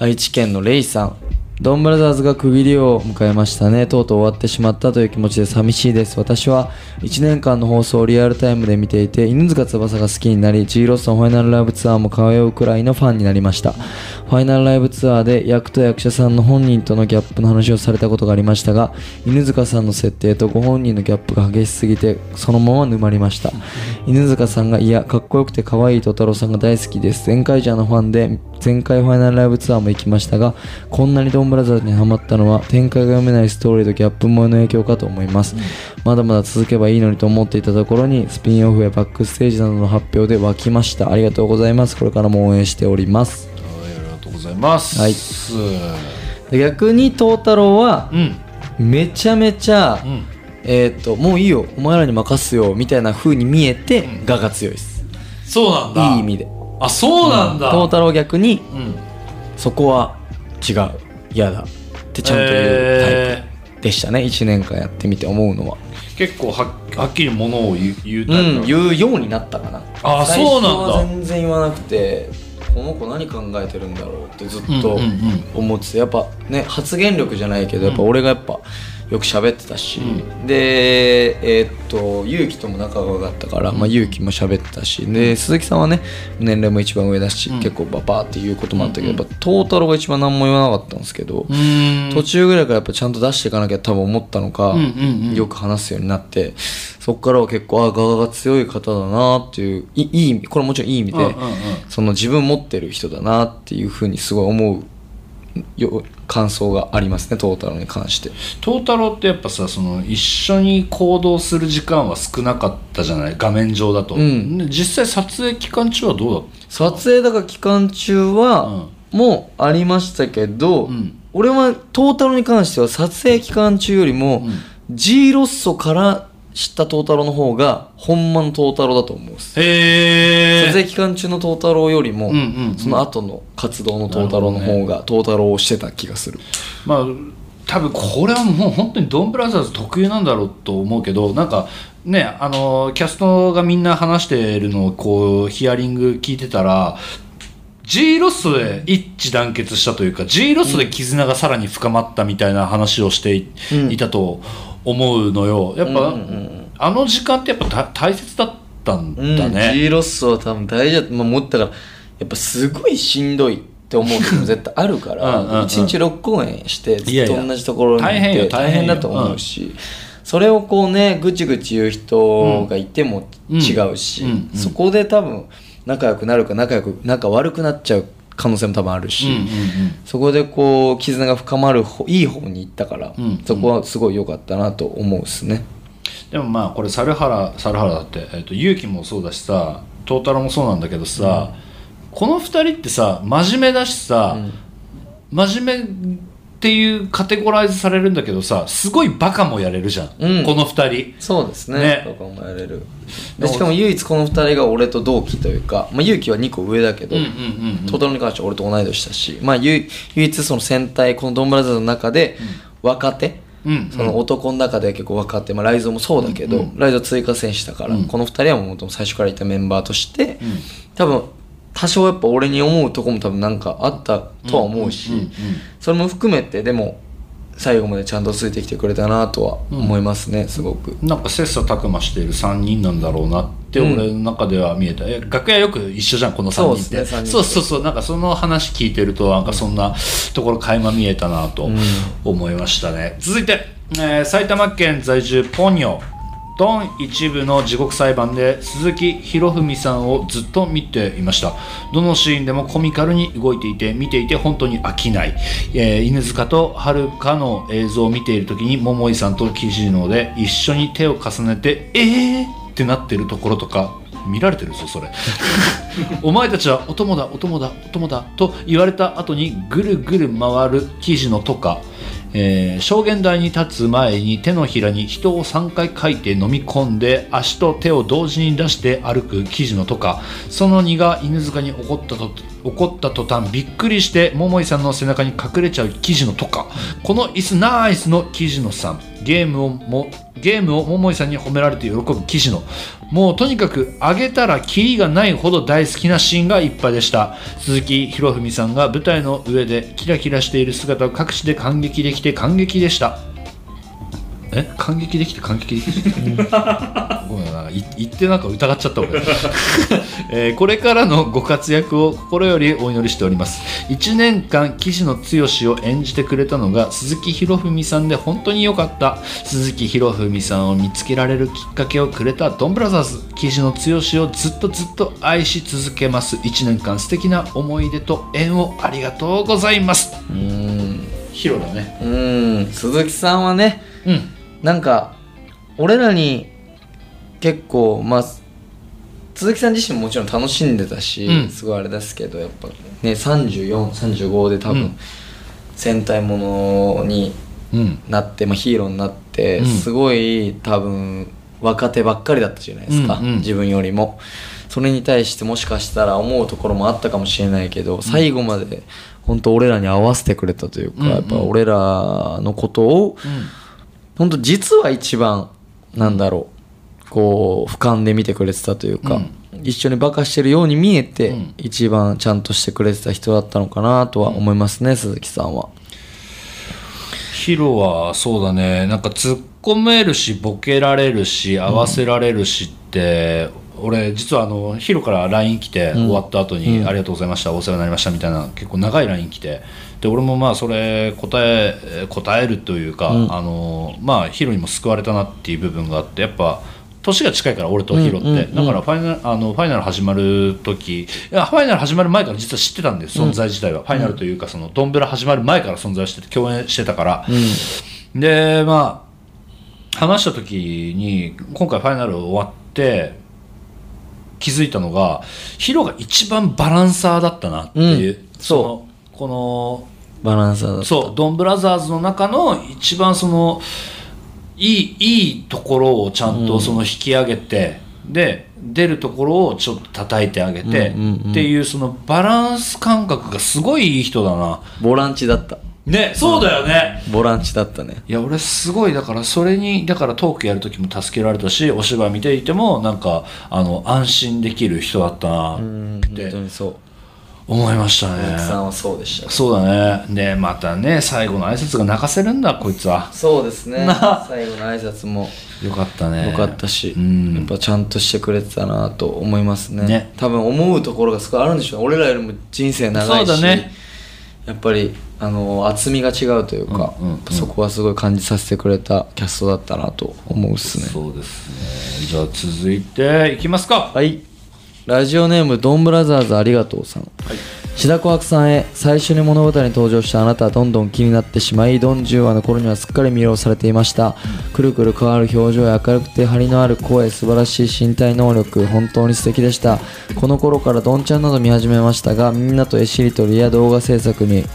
愛知県のレイさんドンブラザーズが区切りを迎えましたね。とうとう終わってしまったという気持ちで寂しいです。私は1年間の放送をリアルタイムで見ていて、犬塚翼が好きになり、G ロッソンファイナルライブツアーも通うくらいのファンになりました。ファイナルライブツアーで役と役者さんの本人とのギャップの話をされたことがありましたが、犬塚さんの設定とご本人のギャップが激しすぎて、そのまま沼りました。犬塚さんがいや、かっこよくて可愛いト太郎さんが大好きです。前回ジャーのファンで、前回ファイナルライブツアーも行きましたが、こんなにドンブラザーズにハマったのは展開が読めないストーリーとギャップ萌えの影響かと思います。まだまだ続けばいいのにと思っていたところに、スピンオフやバックステージなどの発表で沸きました。ありがとうございます。これからも応援しております。はいありがとうございます。はい。で逆にト太郎はうん。めちゃめちゃ、ん。えっ、ともういいよ。お前らに任すよ。みたいな風に見えて、我が強いです。そうなんだ。いい意味であそうなんだ、トータルは逆にうん。そこは違う。嫌だ。ってちゃんと言うタイえプでしたね。1年間やってみて思うのは。ー結構ははっきりものを言う言ううタイプなの。ん言うようになったかな。あそうなんだ。は全然言わなくてこの子何考えてるんだろうってずっとうんうんうん。思っててやっぱね発言力じゃないけどやっぱ俺がやっぱよく喋ってたし、でえーっと勇気とも仲が良かったから、まあ、勇気も喋ってたし。で鈴木さんはね年齢も一番上だし、結構ババーっていうこともあったけど、やっぱトータルが一番何も言わなかったんですけど、うん。途中ぐらいからやっぱちゃんと出していかなきゃ多分思ったのか、うんうんうん。よく話すようになってそこからは結構あガガが強い方だなっていういいい意味これもちろんいい意味で、うんうんうん。その自分持ってる人だなっていうふうにすごい思うよ感想がありますねトータルに関して。トータロってやっぱさその一緒に行動する時間は少なかったじゃない？画面上だと、ん。で実際撮影期間中はどうだっ撮影だから期間中は、もうありましたけど、ん。俺はトータルに関しては撮影期間中よりも、G ロッソから知ったトータロの方が本間のトータロだと思うへ撮影期間中のトータローよりも、んうんうん。その後の活動のトータローの方がトータローをしてた気がする、まあ多分これはもう本当にドンブラザーズ特有なんだろうと思うけどなんかねあのキャストがみんな話してるのをこうヒアリング聞いてたら G ロストで一致団結したというか G ロストで絆がさらに深まったみたいな話をしてい,、うん。たと思うのよ。やっぱ、うんうんうん。あの時間ってやっぱた大切だったんだうん、ね、G ロッソは多分大事だと、まあ、思ったからやっぱすごいしんどいって思う時も 絶対あるかうんうんうん。ら1日6公演してずっと同じところにいて大変だと思うし、それをこうねぐちぐち言う人がいても違うし、うんうんうん。そこで多分仲良くなるか仲良く仲悪くなっちゃう可能性も多分あるし、うんうんうん。そこでこう絆が深まる方いい方に行ったから、うんそこはすごい良かったなと思うっすね。でもまあこれ猿原猿原だって、えっと勇気もそうだしさトータロもそうなんだけどさ、この2人ってさ真面目だしさ、真面目っていうカテゴライズされるんだけどさすごいバカもやれるじゃん、うん。この2人。そうですね。ね。とかもやれる。でしかも唯一この2人が俺と同期というか、まあ、勇気は2個上だけど、うんうんうんトータルに関しては俺と同い年だし、まあ、唯唯一その戦隊このドンブラザーズの中で若手、うんその男の中で結構若手、まあ、ライゾーもそうだけど、ライゾー追加選手だから、この2人はもう最初からいたメンバーとして、多分多少やっぱ俺に思うとこも多分なんかあったとは思うし、それも含めてでも最後までちゃんとついてきてくれたなとは思いますね、すごく。なんか切磋琢磨している3人なんだろうなってうん。俺の中では見えた、え楽屋よく一緒じゃんこの3人って。ねそうそうそう。なんかその話聞いてるとなんかそんなところ垣間見えたなと思いましたね、続いて、えー埼玉県在住ポニョドン一部の地獄裁判で鈴木博文さんをずっと見ていました。どのシーンでもコミカルに動いていて見ていて本当に飽きない、えー犬塚と遥の映像を見ている時に桃井さんと岸野で一緒に手を重ねてえーってなってるところとか見られてるぞそれ。お前たちはお供だお供だお供だと言われた後にぐるぐる回る記事のとか、えー証言台に立つ前に手のひらに人を3回書いて飲み込んで足と手を同時に出して歩く記事のとかその荷が犬塚に起こったと怒った途端びっくりして桃井さんの背中に隠れちゃう記事のとか。この椅子ナイスの記事のさん。ゲームをもゲームを桃井さんに褒められて喜ぶ記事の。もうとにかく上げたらキリがないほど大好きなシーンがいっぱいでした。鈴木博文さんが舞台の上でキラキラしている姿を各地で感激できて感激でした。え？感激できて感激できて。ごめんな言ってなんか疑っちゃった俺、えーこれからのご活躍を心よりお祈りしております。1年間岸野剛を演じてくれたのが鈴木博文さんで本当に良かった。鈴木博文さんを見つけられるきっかけをくれたドンブラザーズ。岸野剛をずっとずっと愛し続けます。1年間素敵な思い出と縁をありがとうございます。うーん。ヒロだね。うーん。鈴木さんはねうんなんか俺らに結構まあ鈴木さん自身ももちろん楽しんでたし、うん。すごいあれですけどやっぱね3435で多分、うん。戦隊ものにうん。なって、まあ、ヒーローになって、うん。すごい多分若手ばっかりだったじゃないですか、うんうん。自分よりも。それに対してもしかしたら思うところもあったかもしれないけど最後まで本当俺らに合わせてくれたというか、やっぱ俺らのことを、本当実は一番なんだろうこう俯瞰で見てくれてたというか、一緒にバカしてるように見えて、一番ちゃんとしてくれてた人だったのかなとは思いますね、鈴木さんは。ヒロはそうだね。なんか突っ込めるしボケられるし合わせられるしって、俺実はあのヒロから LINE 来て、終わった後に、ありがとうございましたお世話になりました」みたいな結構長い LINE 来てで俺もまあそれ答え答えるというか、あのまあヒロにも救われたなっていう部分があってやっぱ年が近いから俺とヒロって、だからファイナルあのファイナル始まる時いやファイナル始まる前から実は知ってたんです存在自体は、ファイナルというかそのドンブラ始まる前から存在してて共演してたから、でまあ話した時に今回ファイナル終わって気づいたのがヒロが一番バランサーだったなっていう、うん。そのこのバランサーだった。そう。ドンブラザーズの中の一番そのいいいいところをちゃんとその引き上げて、で出るところをちょっと叩いてあげて、うんうんうんっていうそのバランス感覚がすごいいい人だな。ボランチだった。ねそうだよね、ボランチだったね。いや俺すごい。だからそれにだからトークやる時も助けられたしお芝居見ていてもなんかあの安心できる人だったなうんって本当にそう思いました鈴木さんねはそうでしたそうだね。でまたね最後の挨拶が泣かせるんだこいつは。そうですね。な。最後の挨拶も。よかったね。良かったし、うん。やっぱちゃんとしてくれてたなと思いますね。ね。多分思うところがすごいあるんでしょう。俺らよりも人生長いしそうだね。やっぱりあの厚みが違うというか、うんうんうん。そこはすごい感じさせてくれたキャストだったなと思うっすね。そうですね。じゃあ続いていきますか。はいラジオネームドンブラザーズありがとうさん、志田琥珀さんへ最初に物語に登場したあなたはどんどん気になってしまいドン10話の頃にはすっかり魅了されていました、くるくる変わる表情や明るくて張りのある声素晴らしい身体能力本当に素敵でした。この頃からドンちゃんなど見始めましたがみんなと絵しりとりや動画制作に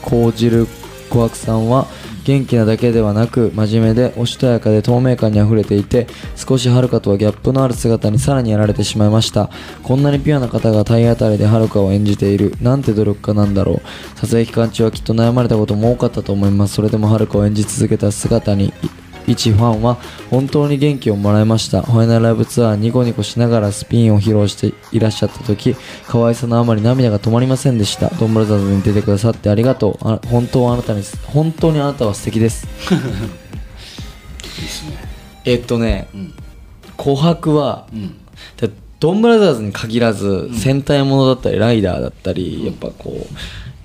講じる琥珀さんは元気なだけではなく真面目でおしとやかで透明感にあふれていて少しはるかとはギャップのある姿にさらにやられてしまいました。こんなにピュアな方が体当たりではるかを演じている。なんて努力家なんだろう。撮影期間中はきっと悩まれたことも多かったと思います。それでもはるかを演じ続けた姿に一ファンは本当に元気をもらいました。ファイナルライブツアーニコニコしながらスピンを披露していらっしゃった時可愛さのあまり涙が止まりませんでした。ドンブラザーズに出てくださってありがとう。あ本当はあなたに本当にあなたは素敵です。えっとね、琥珀は、でドンブラザーズに限らず、戦隊ものだったりライダーだったり、やっぱこう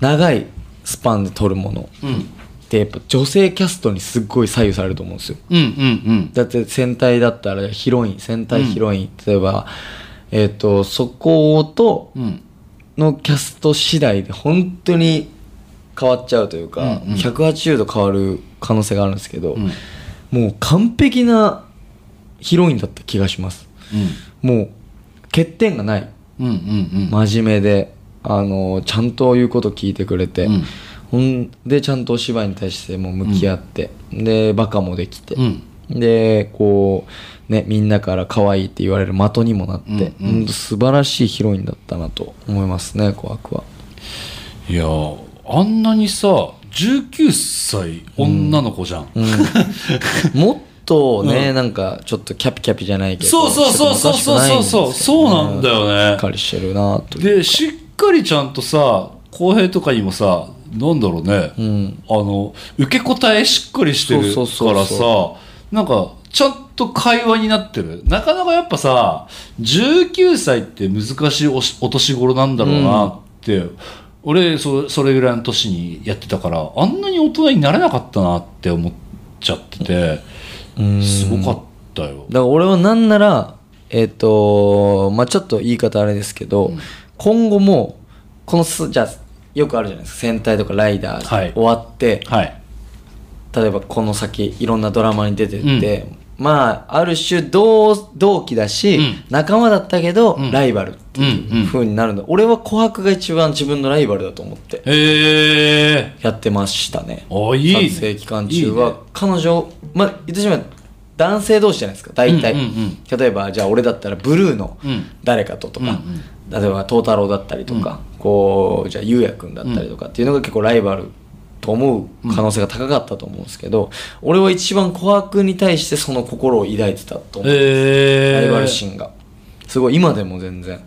長いスパンで撮るものってやっぱ女性キャストにすっごい左右されると思うんですよ。うんうんうん。だって戦隊だったらヒロイン戦隊ヒロイン、例えばえっ、とそことうん。のキャスト次第で本当に変わっちゃうというか、うんうん。180度変わる可能性があるんですけど、ん。もう完璧なヒロインだった気がします。もう欠点がない。うんうんうん。真面目であのちゃんと言うこと聞いてくれて、うんほんでちゃんとお芝居に対しても向き合って、でバカもできて、でこうねみんなから可愛いって言われる的にもなって、うんうん、素晴らしいヒロインだったなと思いますね琥珀は。いやあんなにさ19歳女の子じゃん、うん。うん、もっとね、うん、なんかちょっとキャピキャピじゃないけどそうそうそうそうそうそうそう。なんだよね。しっかりしてるなとでしっかりちゃんとさ浩平とかにもさなんだろうね、ん。あの受け答えしっかりしてるそうそうそうからそさなんかちゃんと会話になってる。なかなかやっぱさ19歳って難しいおしお年頃なんだろうなって、俺そそれぐらいの年にやってたからあんなに大人になれなかったなって思っちゃっててうん。すごかったよ。だから俺はなんならえっ、とまあちょっと言い方あれですけど、今後もこのすじゃあよくあるじゃないですか。戦隊とかライダー、はい。終わってはい。例えばこの先いろんなドラマに出てって、まあある種同同期だし、うん。仲間だったけど、ん。ライバルっていう風になるんだ、俺は琥珀が一番自分のライバルだと思ってやってましたね。あいいね。撮影期間中は。いいね。彼女まあ言ってしまえば男性同士じゃないですか。大体、うんうんうん。例えばじゃあ俺だったらブルーのうん。誰かととか、うんうん。例えば東太郎だったりとか、こうじゃあゆうやくんだったりとかっていうのが結構ライバルと思う可能性が高かったと思うんですけど、俺は一番琥珀に対してその心を抱いてたと思う、えライバル心が。すごい今でも全然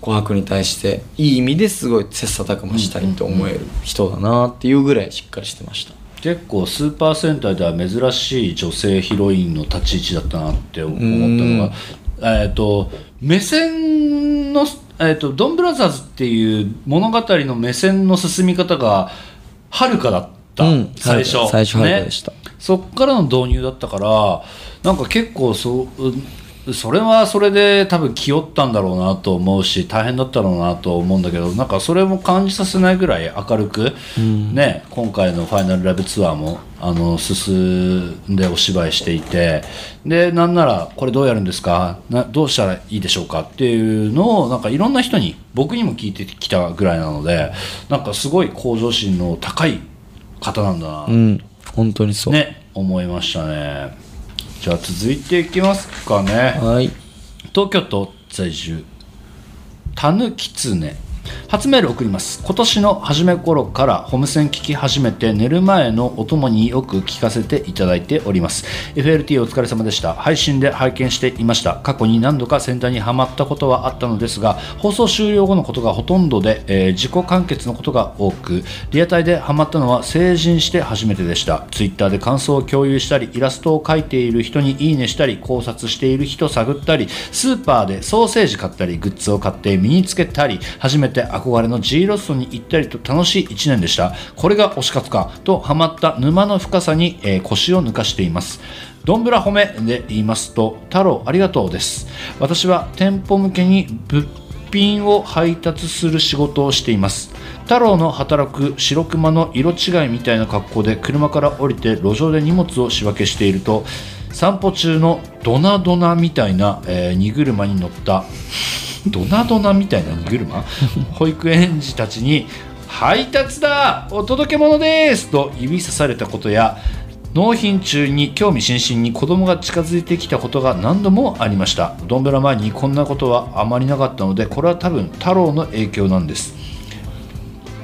琥珀に対していい意味ですごい切磋琢磨したいと思える人だなっていうぐらいしっかりしてました。結構スーパー戦隊では珍しい女性ヒロインの立ち位置だったなって思ったのが、えっ、と目線の、えー、とドンブラザーズっていう物語の目線の進み方がはるかだった、うん。最初。最初遥かでした。そっからの導入だったからなんか結構そううんそれはそれで多分気負ったんだろうなと思うし大変だったろうなと思うんだけどなんかそれも感じさせないぐらい明るく、ね、今回の「ファイナルライブツアーもあの進んでお芝居していてでなんならこれどうやるんですか？などうしたらいいでしょうかっていうのをなんかいろんな人に僕にも聞いてきたぐらいなのでなんかすごい向上心の高い方なんだなうん。本当にそう、ね思いましたねじゃあ続いていきますかね。はい。東京都在住。たぬきつね初メール送ります。今年の初め頃からホームセン聞き始めて寝る前のお供によく聞かせていただいております。FLT お疲れ様でした。配信で拝見していました。過去に何度かセンターにはまったことはあったのですが放送終了後のことがほとんどで、えー自己完結のことが多くリアタイでハマったのは成人して初めてでした。ツイッターで感想を共有したりイラストを描いている人にいいねしたり考察している人探ったりスーパーでソーセージ買ったりグッズを買って身につけたり初めて憧れの G ロストに行ったりと楽しい1年でした。これが推し活かとハマった沼の深さに、えー腰を抜かしています。どんぶら褒めで言いますと太郎ありがとうです。私は店舗向けに物品を配達する仕事をしています。太郎の働く白熊の色違いみたいな格好で車から降りて路上で荷物を仕分けしていると散歩中のドナドナみたいな、えー荷車に乗ったドナドナみたいな荷車？保育園児たちに「配達だ！お届け物です!」と指さされたことや納品中に興味津々に子供が近づいてきたことが何度もありました。ドンブラ前にこんなことはあまりなかったのでこれは多分太郎の影響なんです。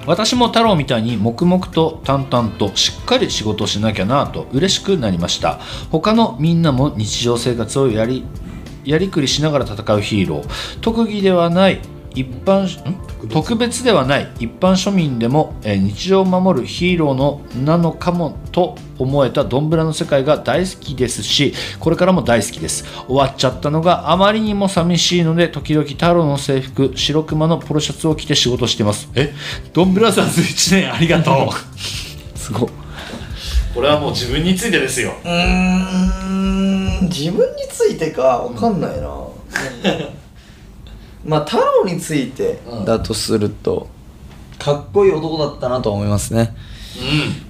私も太郎みたいに黙々と淡々としっかり仕事しなきゃなと嬉しくなりました。他のみんなも日常生活をやりやりくりしながら戦うヒーロー。特技ではない一般ん？特別。ではない。一般庶民でも、えー日常を守るヒーローのなのかもと思えたドンブラの世界が大好きですしこれからも大好きです。終わっちゃったのがあまりにも寂しいので時々太郎の制服白熊のポロシャツを着て仕事してます。え？ドンブラザーズ1年ありがとう。すごい。これはもう自分についてですよ。うーん自分についてかわかんないな、まあ太郎についてだとすると、かっこいい男だったなと思いますね。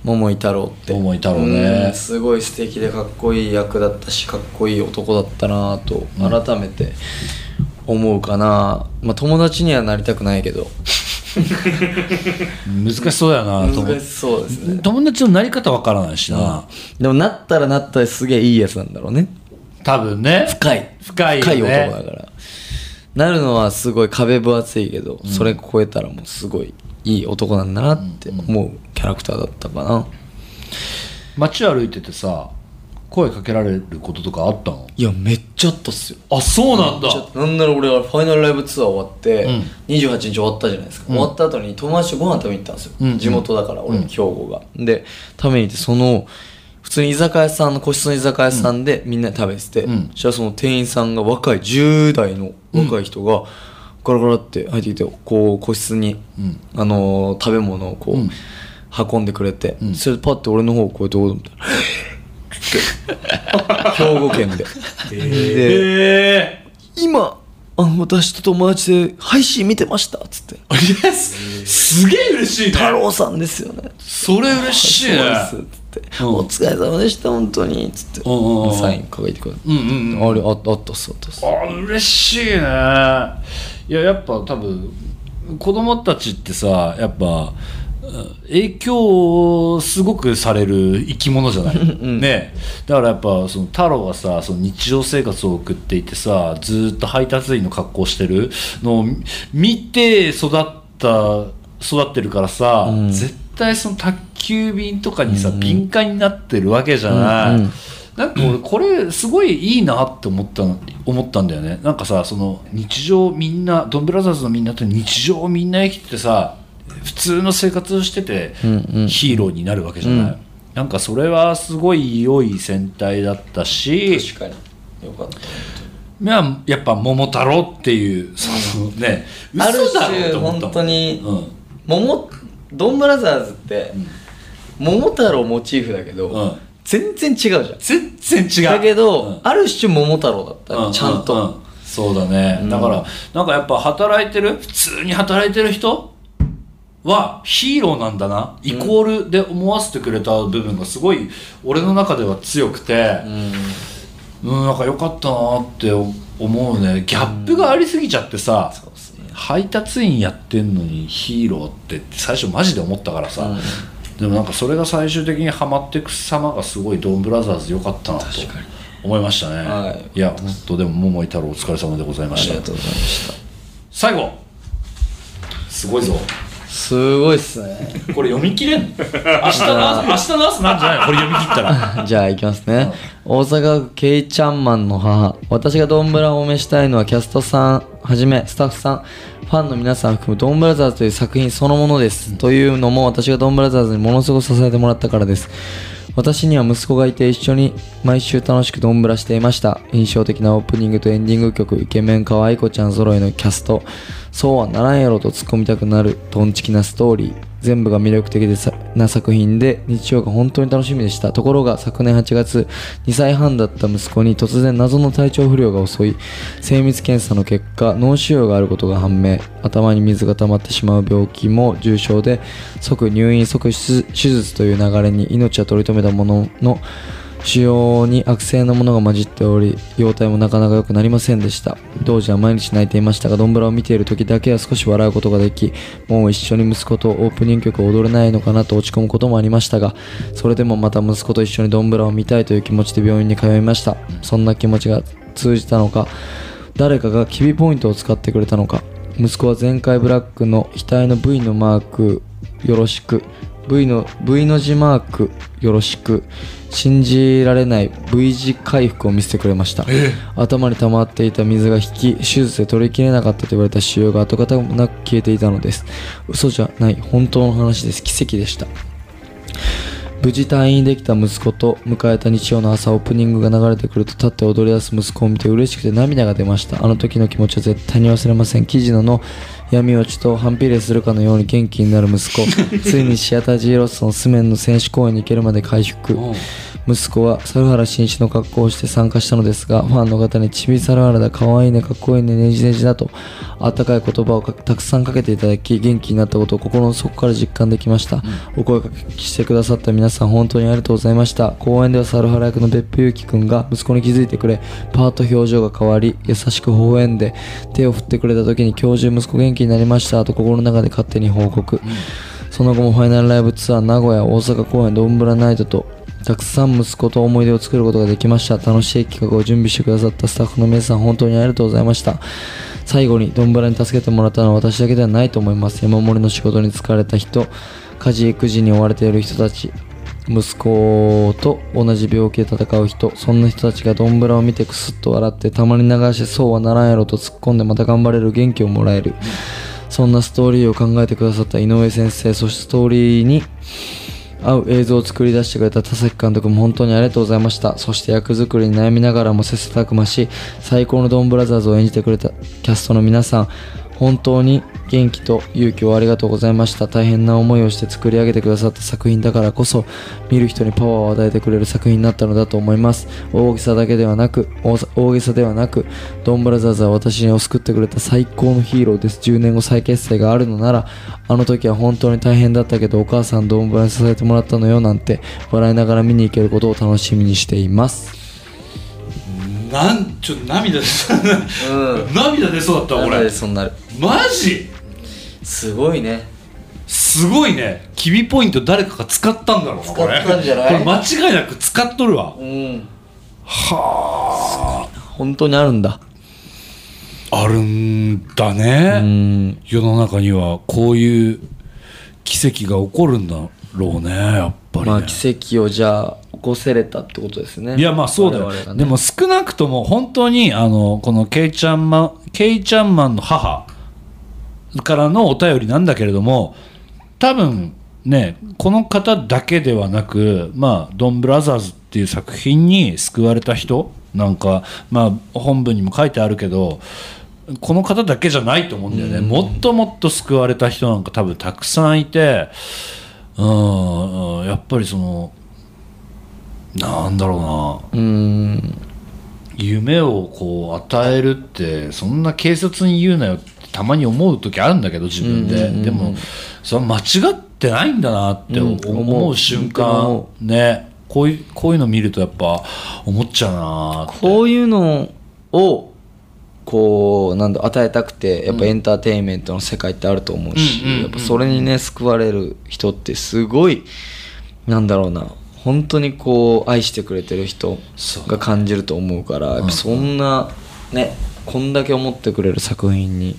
桃井太郎って。桃井太郎ね。うん。すごい素敵でかっこいい役だったしかっこいい男だったなと改めて思うかな、まあ友達にはなりたくないけど。難しそうだよな友。難しそうですね。友達のなり方わからないしな、でもなったらなったですげえいいやつなんだろうね。多分ね。深い。深いよね。深い男だからなるのはすごい壁分厚いけど、それ超えたらもうすごいいい男なんだなって思うキャラクターだったかな、街歩いててさ声かけられることとかあったの？いやめっちゃあったっすよ。あそうなんだ。なんなら俺はファイナルライブツアー終わって、うん。28日終わったじゃないですか、終わった後に友達とご飯食べに行ったんですよ、うん。地元だから俺、兵庫が。で食べに行ってその普通に居酒屋さんの個室の居酒屋さんでみんなで食べてて、うん。そしたらその店員さんが若い10代の若い人がガラガラって入ってきてこう個室に、あのー食べ物をこう、うん。運んでくれて、それでパッて俺の方をこうやってこう見たらって兵庫県で。でえ今あの私と友達で配信見てましたっつって。えー、すすげえ嬉しいね。太郎さんですよね。それ嬉しいねって、うん。お疲れ様でした本当に。っつって、うんうんうんサイン書いてくれて、うんうんうんあれああったっすあったっす。あ嬉しいね。いややっぱ多分子供たちってさやっぱ影響をすごくされる生き物じゃない、ね。だからやっぱその太郎がさその日常生活を送っていてさずーっと配達員の格好してるのを見て育った育ってるからさ、絶対その宅急便とかにさ、敏感になってるわけじゃない、うんうん。なんか俺これすごいいいなって思ったの思ったんだよね。なんかさその日常みんなドンブラザーズのみんなって日常をみんな生きててさ普通の生活をしててうんヒーローになるわけじゃない、うん。なんかそれはすごい良い戦隊だったし確かに。よかった。まあやっぱ桃太郎っていうそのねある嘘だろ種って思ったもん。本当にうん。桃ドンブラザーズって、桃太郎モチーフだけど、うん。全然違うじゃん。全然違う。だけど、うん。ある種桃太郎だった、うちゃんと、ううそうだね、だからなんかやっぱ働いてる普通に働いてる人はヒーローなんだな。イコールで思わせてくれた部分がすごい俺の中では強くてうん、なんか良かったなって思うね。ギャップがありすぎちゃってさ、そう。っすね配達員やってんのにヒーローって最初マジで思ったからさ、でもなんかそれが最終的にはまっていく様がすごいドンブラザーズ良かったなと思いましたね、はい。や本当でも桃井太郎お疲れ様でございました。ありがとうございました。最後。すごいぞすごいっすね。これ読み切れんの？明日の朝 明日の朝なんじゃないの？これ読み切ったら。じゃあいきますね、大阪府ケイちゃんマンの母。私がドンブラをおめしたいのはキャストさんはじめスタッフさんファンの皆さん含むドンブラザーズという作品そのものです、というのも私がドンブラザーズにものすごく支えてもらったからです私には息子がいて一緒に毎週楽しくどんぶらしていました。印象的なオープニングとエンディング曲イケメン可愛い子ちゃん揃いのキャスト。そうはならんやろと突っ込みたくなるトンチキなストーリー。全部が魅力的でさな作品で日曜が本当に楽しみでした。ところが昨年8月2歳半だった息子に突然謎の体調不良が襲い精密検査の結果脳腫瘍があることが判明。頭に水が溜まってしまう病気も重症で即入院即手手術という流れに命は取り留めたものの腫瘍に悪性のものが混じっており容体もなかなか良くなりませんでした。当時は毎日泣いていましたがドンブラを見ている時だけは少し笑うことができもう一緒に息子とオープニング曲を踊れないのかなと落ち込むこともありましたがそれでもまた息子と一緒にドンブラを見たいという気持ちで病院に通いました。そんな気持ちが通じたのか誰かがキビポイントを使ってくれたのか。息子は前回ブラックの額の V のマークよろしく。V の V の字マークよろしく。信じられない V 字回復を見せてくれました、頭に溜まっていた水が引き手術で取りきれなかったと言われた腫瘍が跡形もなく消えていたのです。嘘じゃない本当の話です。奇跡でした無事退院できた息子と迎えた日曜の朝オープニングが流れてくると立って踊り出す息子を見て嬉しくて涙が出ました。あの時の気持ちは絶対に忘れません。記事のの闇落ちと反比例するかのように元気になる息子。ついにシアター G ロッソのスメンの選手公演に行けるまで回復息子は猿原紳士の格好をして参加したのですがファンの方にちび猿原だ可愛いねかっこいいねねじねじだと温かい言葉をかたくさんかけていただき元気になったことを心の底から実感できました、お声かけしてくださった皆さん本当にありがとうございました。公演では猿原役の別府祐樹くんが息子に気づいてくれパート表情が変わり優しく微笑んで手を振ってくれた時に今日中息子元気になりましたと心の中で勝手に報告、その後もファイナルライブツアー名古屋大阪公演ドンブラナイトとたくさん息子と思い出を作ることができました。楽しい企画を準備してくださったスタッフの皆さん本当にありがとうございました。最後にドンブラに助けてもらったのは私だけではないと思います。山盛りの仕事に疲れた人家事育児に追われている人たち息子と同じ病気で戦う人そんな人たちがドンブラを見てクスッと笑ってたまに流してそうはならんやろと突っ込んでまた頑張れる元気をもらえる。そんなストーリーを考えてくださった井上先生そしてストーリーに合う映像を作り出してくれた田崎監督も本当にありがとうございました。そして役作りに悩みながらも切磋琢磨し最高のドンブラザーズを演じてくれたキャストの皆さん本当に元気と勇気をありがとうございました。大変な思いをして作り上げてくださった作品だからこそ見る人にパワーを与えてくれる作品になったのだと思います。大げさだけではなく大大げさではなくドンブラザーズは私を救ってくれた最高のヒーローです。10年後再結成があるのならあの時は本当に大変だったけどお母さんドンブラに支えてもらったのよなんて笑いながら見に行けることを楽しみにしています。なんちょっと涙出そう。うん。涙出そうだった俺そうなる。マジ？すごいね。すごいね。キビポイント誰かが使ったんだろうなこれ使ったんじゃない？これ。間違いなく使っとるわ。うん。は本当にあるんだ。ああるんだうね、ん。世の中にはこういう奇跡が起こるんだろうねやっぱり、ね。まあ奇跡をじゃあ起こせれたってことですね。いやまあそうだよ、ね。でも少なくとも本当にあのこのケイちゃんマンケイちゃんマンの母からのお便りなんだけれども多分ねこの方だけではなくまあ「ドンブラザーズ」っていう作品に救われた人なんかまあ本文にも書いてあるけどこの方だけじゃないと思うんだよね、もっともっと救われた人なんか多分たくさんいてうんうんやっぱりそのなんだろうな。うん。夢をこう与えるってそんな軽率に言うなよってたまに思う時あるんだけど自分で、うんうんうんうん。でもそれは間違ってないんだなってうん。思思う。う瞬本当に思間ね。こういうこういうの見るとやっぱ思っちゃうなこういうのをこうなんだ与えたくてやっぱエンターテインメントの世界ってあると思うし、うんうんうんやっぱそれにね救われる人ってすごいなんだろうな本当にこう愛してくれてる人が感じると思うからそんなねこんだけ思ってくれる作品に、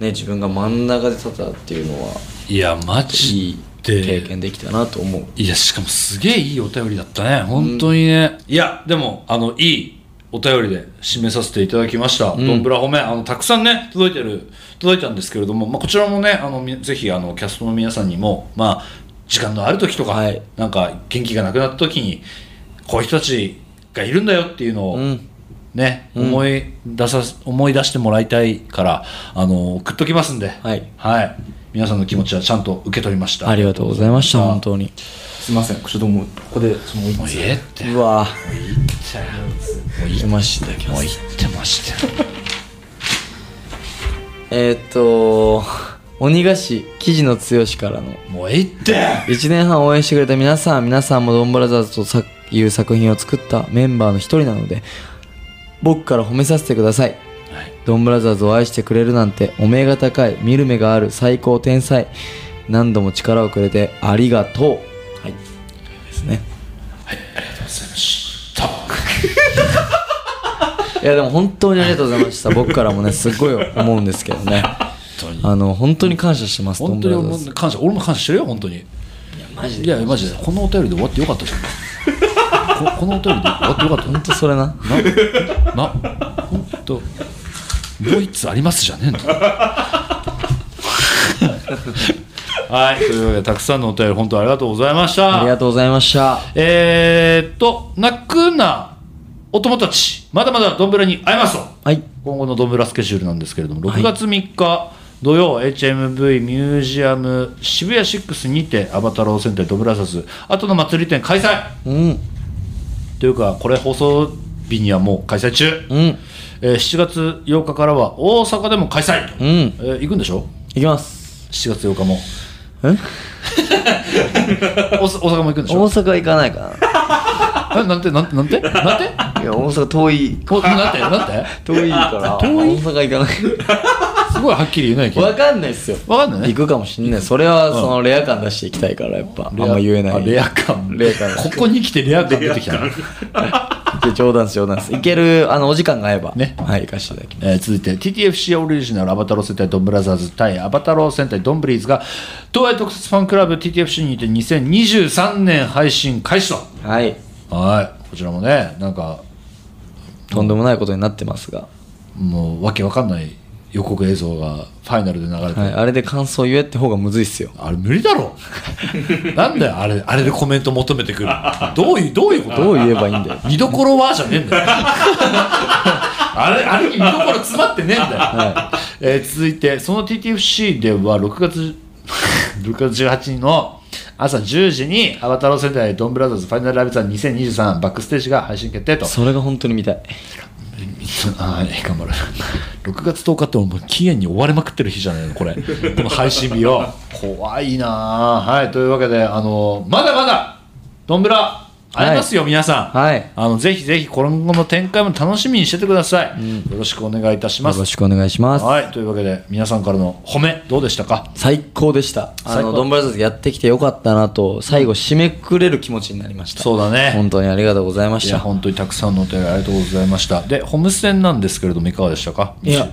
ね、自分が真ん中で立ったっていうのはいやマいジいで経験できたなと思う。いやしかもすげえいいお便りだったね。本当にね、いやでもあのいいお便りで締めさせていただきました、ドンブラ褒め。あのたくさんね届いてる届いたんですけれども、まあ、こちらもねあのみぜひあのキャストの皆さんにもまあ時間のある時とか、はい。なんか元気がなくなった時にこういう人たちがいるんだよっていうのを、うんね、思い出さ思い出してもらいたいからあの送っときますんで、はい。はい、皆さんの気持ちはちゃんと受け取りました。ありがとうございました本当に。すいません。ちょっともうここでそのもうええって。うわ。もういい来ましたもう言ってましたよ。えーっと鬼菓子生地の剛からの。もうええって。1年半応援してくれた皆さん皆さんもドンブラザーズとさいう作品を作ったメンバーの一人なので僕から褒めさせてください。ドンブラザーズを愛してくれるなんてお目が高い見る目がある最高天才。何度も力をくれてありがとう。はい。ですね。い。やでも本当にありがとうございました。僕からもねすごい思うんですけどね。あの本当に感謝してます本当に感謝俺も感謝してるよ本当に。いマジやマジで。このお便りで終わってよかったじゃんここのお便りで終わってよかった本当それな？なな本当もう一つありますじゃねえんだ はいというわけでたくさんのお便り本当ありがとうございました。ありがとうございました。えー、っと泣くなお友達まだまだどんぶらに会えます。とはい。今後のどんぶらスケジュールなんですけれども6月3日土曜 HMV ミュージアム渋谷6にてアバタロー戦隊ドブラザーズ後の祭り展開催。うんというかこれ放送日にはもう開催中、うん。えー7月8日からは大阪でも開催、うん。えー行くんでしょ？いきます。7月8日も。え？大阪大阪も行くんでしょ？大阪行かないかえなんてなんてなんて？なんて？ないや大阪遠い。おなんて？なんて？遠いから。大阪行かないすごいはっきり言うね君わかんないっすよ。わかんないね。行くかもしんない。それはそのレア感出していきたいからやっぱ。あんま言えない。あレア感。レア感。ここに来てレア感出てきたな、で冗談です冗談です行けるあのお時間が合えば。ね。はい行かせていただきます。えー続いて TTFC オリジナルアバタロー戦隊ドンブラザーズ対アバタロー戦隊ドンブリーズが東映特設ファンクラブ TTFC にて2023年配信開始と。はい。はい。こちらもねなんかとんでもないことになってますが。もうわけわかんない予告映像がファイナルで流れて、はいあれで感想言えって方がむずいっすよ。あれ無理だろ。なんだよあれあれでコメント求めてくる。どういうどういうこと？どう言えばいいんだよ。見どころはじゃねえんだよ。あれあれに見どころ詰まってねえんだよ、えー続いてその TTFC では6月6月18日の朝10時にアバタロー戦隊ドンブラザーズファイナルライブツアー2023バックステージが配信決定と。それが本当に見たい。はい頑張る6 月10日ってもう期限に追われまくってる日じゃないのこれ。この配信日を。怖いなあはいというわけであのまだまだどんぶら会えますよ、皆さん、はい。あのぜひぜひ今後の展開も楽しみにしててください、よろしくお願いいたします。よろしくお願いします。はい。というわけで皆さんからの褒めどうでしたか？最高でした。あのドンブラザーズやってきてよかったなと最後締めくれる気持ちになりました。そうだね。本当にありがとうございました。いや本当にたくさんのお便りありがとうございました。でホームセンなんですけれどもいかがでしたか？いや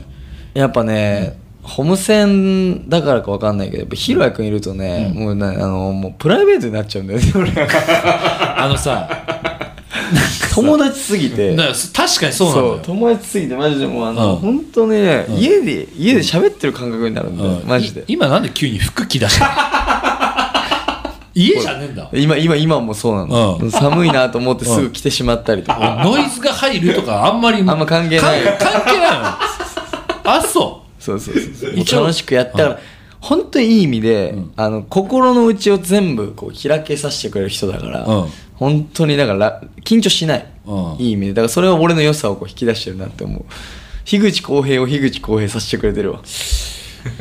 やっぱね、ホームセンだからかわかんないけどやっぱヒロヤ君いるとね、もうねあのもうプライベートになっちゃうんだよね 俺あのさ 友達すぎて。確かにそうなんだよ。友達すぎてマジでもうあの、うん。本当ね、家で家で喋ってる感覚になるんだよ、うん。マジで。い今なんで急に服着出した？家じゃねえんだ。今今今もそうなの、うん。寒いなと思ってすぐ着てしまったりとか、ノイズが入るとかあんまりあんま関係ない。か関係ないの。あそそうそうそうそう楽しくやったら、本当にいい意味で、あの心の内を全部こう開けさせてくれる人だから、うん。本当にだから緊張しない、うん。いい意味で。だからそれは俺の良さをこう引き出してるなって思う。樋口浩平を樋口浩平させてくれてるわ。う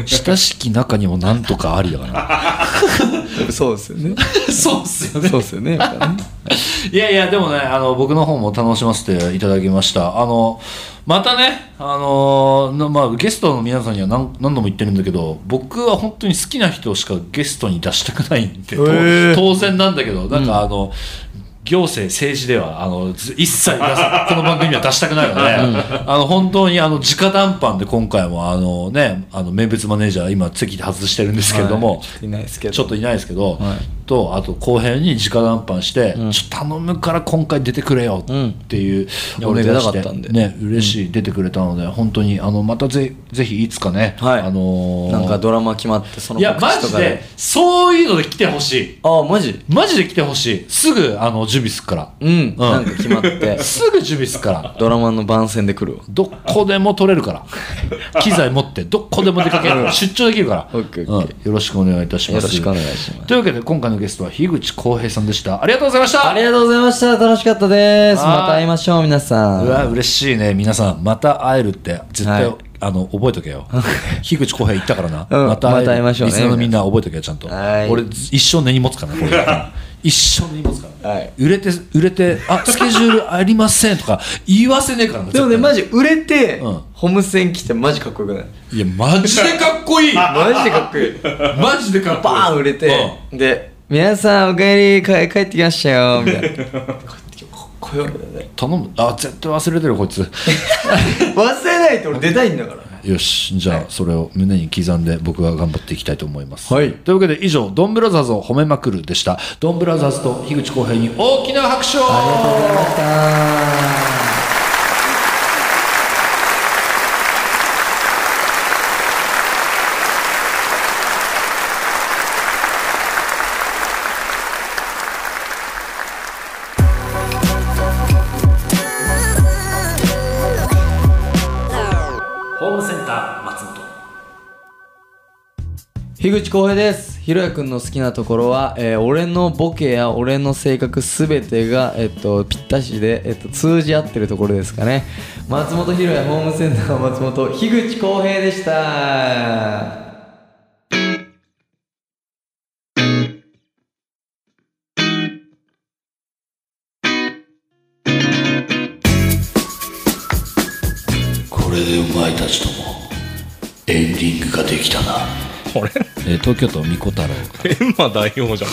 親しき中にもなんとかありだからそうですよね。そうっすよね。そうですよねやっぱね。いやいやでもねあの僕の方も楽しませていただきました。あのまたねあのなまあ、ゲストの皆さんには何何度も言ってるんだけど僕は本当に好きな人しかゲストに出したくないんで、とー。当然なんだけどなんかあの、行政政治ではあのず一切 この番組には出したくないので、あの本当にあの直談判で今回もあのねあの名物マネージャー今席で外してるんですけれども、はい。いないですけど。ちょっといないですけど、はいとあと後編に直談判して、ちょっと頼むから今回出てくれよっていううん。お願いしてたかったんで。ね嬉しい、出てくれたので本当にあのまたぜぜひいつかね、はい。あのーなんかドラマ決まってそのいやマジ告知とかで。そういうので来てほしい。ああマジ？マジで来てほしい。すぐあの準備すっから。うん、なんか決まって。すぐ準備すっから。ドラマの番宣で来るわ。どこでも取れるから。機材持ってどこでも出かける。出張できるから、オッケーうんオッケよろしくお願いいたします。よろしくお願いします。というわけで今回のゲストは樋口浩平さんでした。ありがとうございました。ありがとうございました。楽しかったです。はいまた会いましょう皆さん。うわ嬉しいね。皆さんまた会えるって絶対、はい。あの覚えとけよ。樋口浩平言ったからな、うん。また会いましょうねリスナーのみんな覚えとけよちゃんと。はい。俺一生根に持つからなこれ。一生根に持つから、はい。売れて売れてあスケジュールありませんとか言わせねえからなでもねマジ売れて、うん。ホームセン来てマジかっこよくない？いやマジでかっこいい。マジでかっこいい。マジでかっこいい。バーン売れて、で皆さんお帰り帰帰ってきましたよ みたいな。こうやってかっこよくね頼む。あ絶対忘れてるこいつ。忘れないと俺出たいんだから。よしじゃあそれを胸に刻んで僕が頑張っていきたいと思います、はい。というわけで以上ドンブラザーズを褒めまくるでした。ドンブラザーズと樋口浩平に大きな拍手を。ありがとうございました樋口浩平です。ひろやくんの好きなところは、えー俺のボケや俺の性格すべてが、えっと、ぴったしで、えっと、通じ合ってるところですかね。松本ひろやホームセンター松本樋口浩平でした。これでお前たちともエンディングができたな。これ。えー東京都みこ太郎エンマ大王じゃん。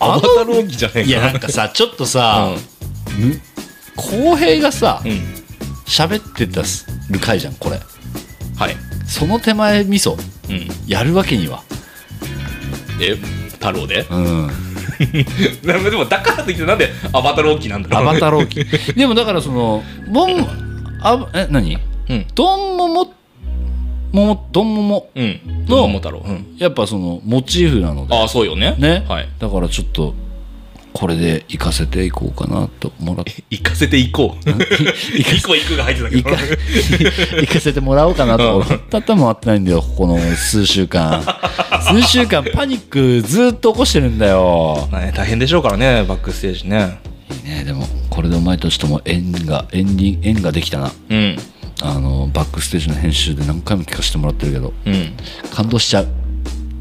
アバタロー機じゃねえか。いやなんかさちょっとさむ浩平がさうん、うん、喋ってたる回じゃんこれ。はい。その手前味噌うん。やるわけには。え太郎で？うん。でもだからといってなんでアバタロー機なんだ？ろうアバタロー機でもだからそのボンあえ何？うん。ドンモモモモドンモモうん。の桃太郎うん。やっぱそのモチーフなので。ああそうよね。ね、はい。だからちょっとこれで行かせていこうかなともらって。行かせていこう。行こう行くが入ってたけど。行か行かせてもらおうかなと思ったったもあってないんだよここの数週間。数週間パニックずっと起こしてるんだよ。ね大変でしょうからねバックステージね。いいねでもこれでお前たちとも縁がエンディン縁ができたな。うんあのバックステージの編集で何回も聞かせてもらってるけどうん感動しちゃう。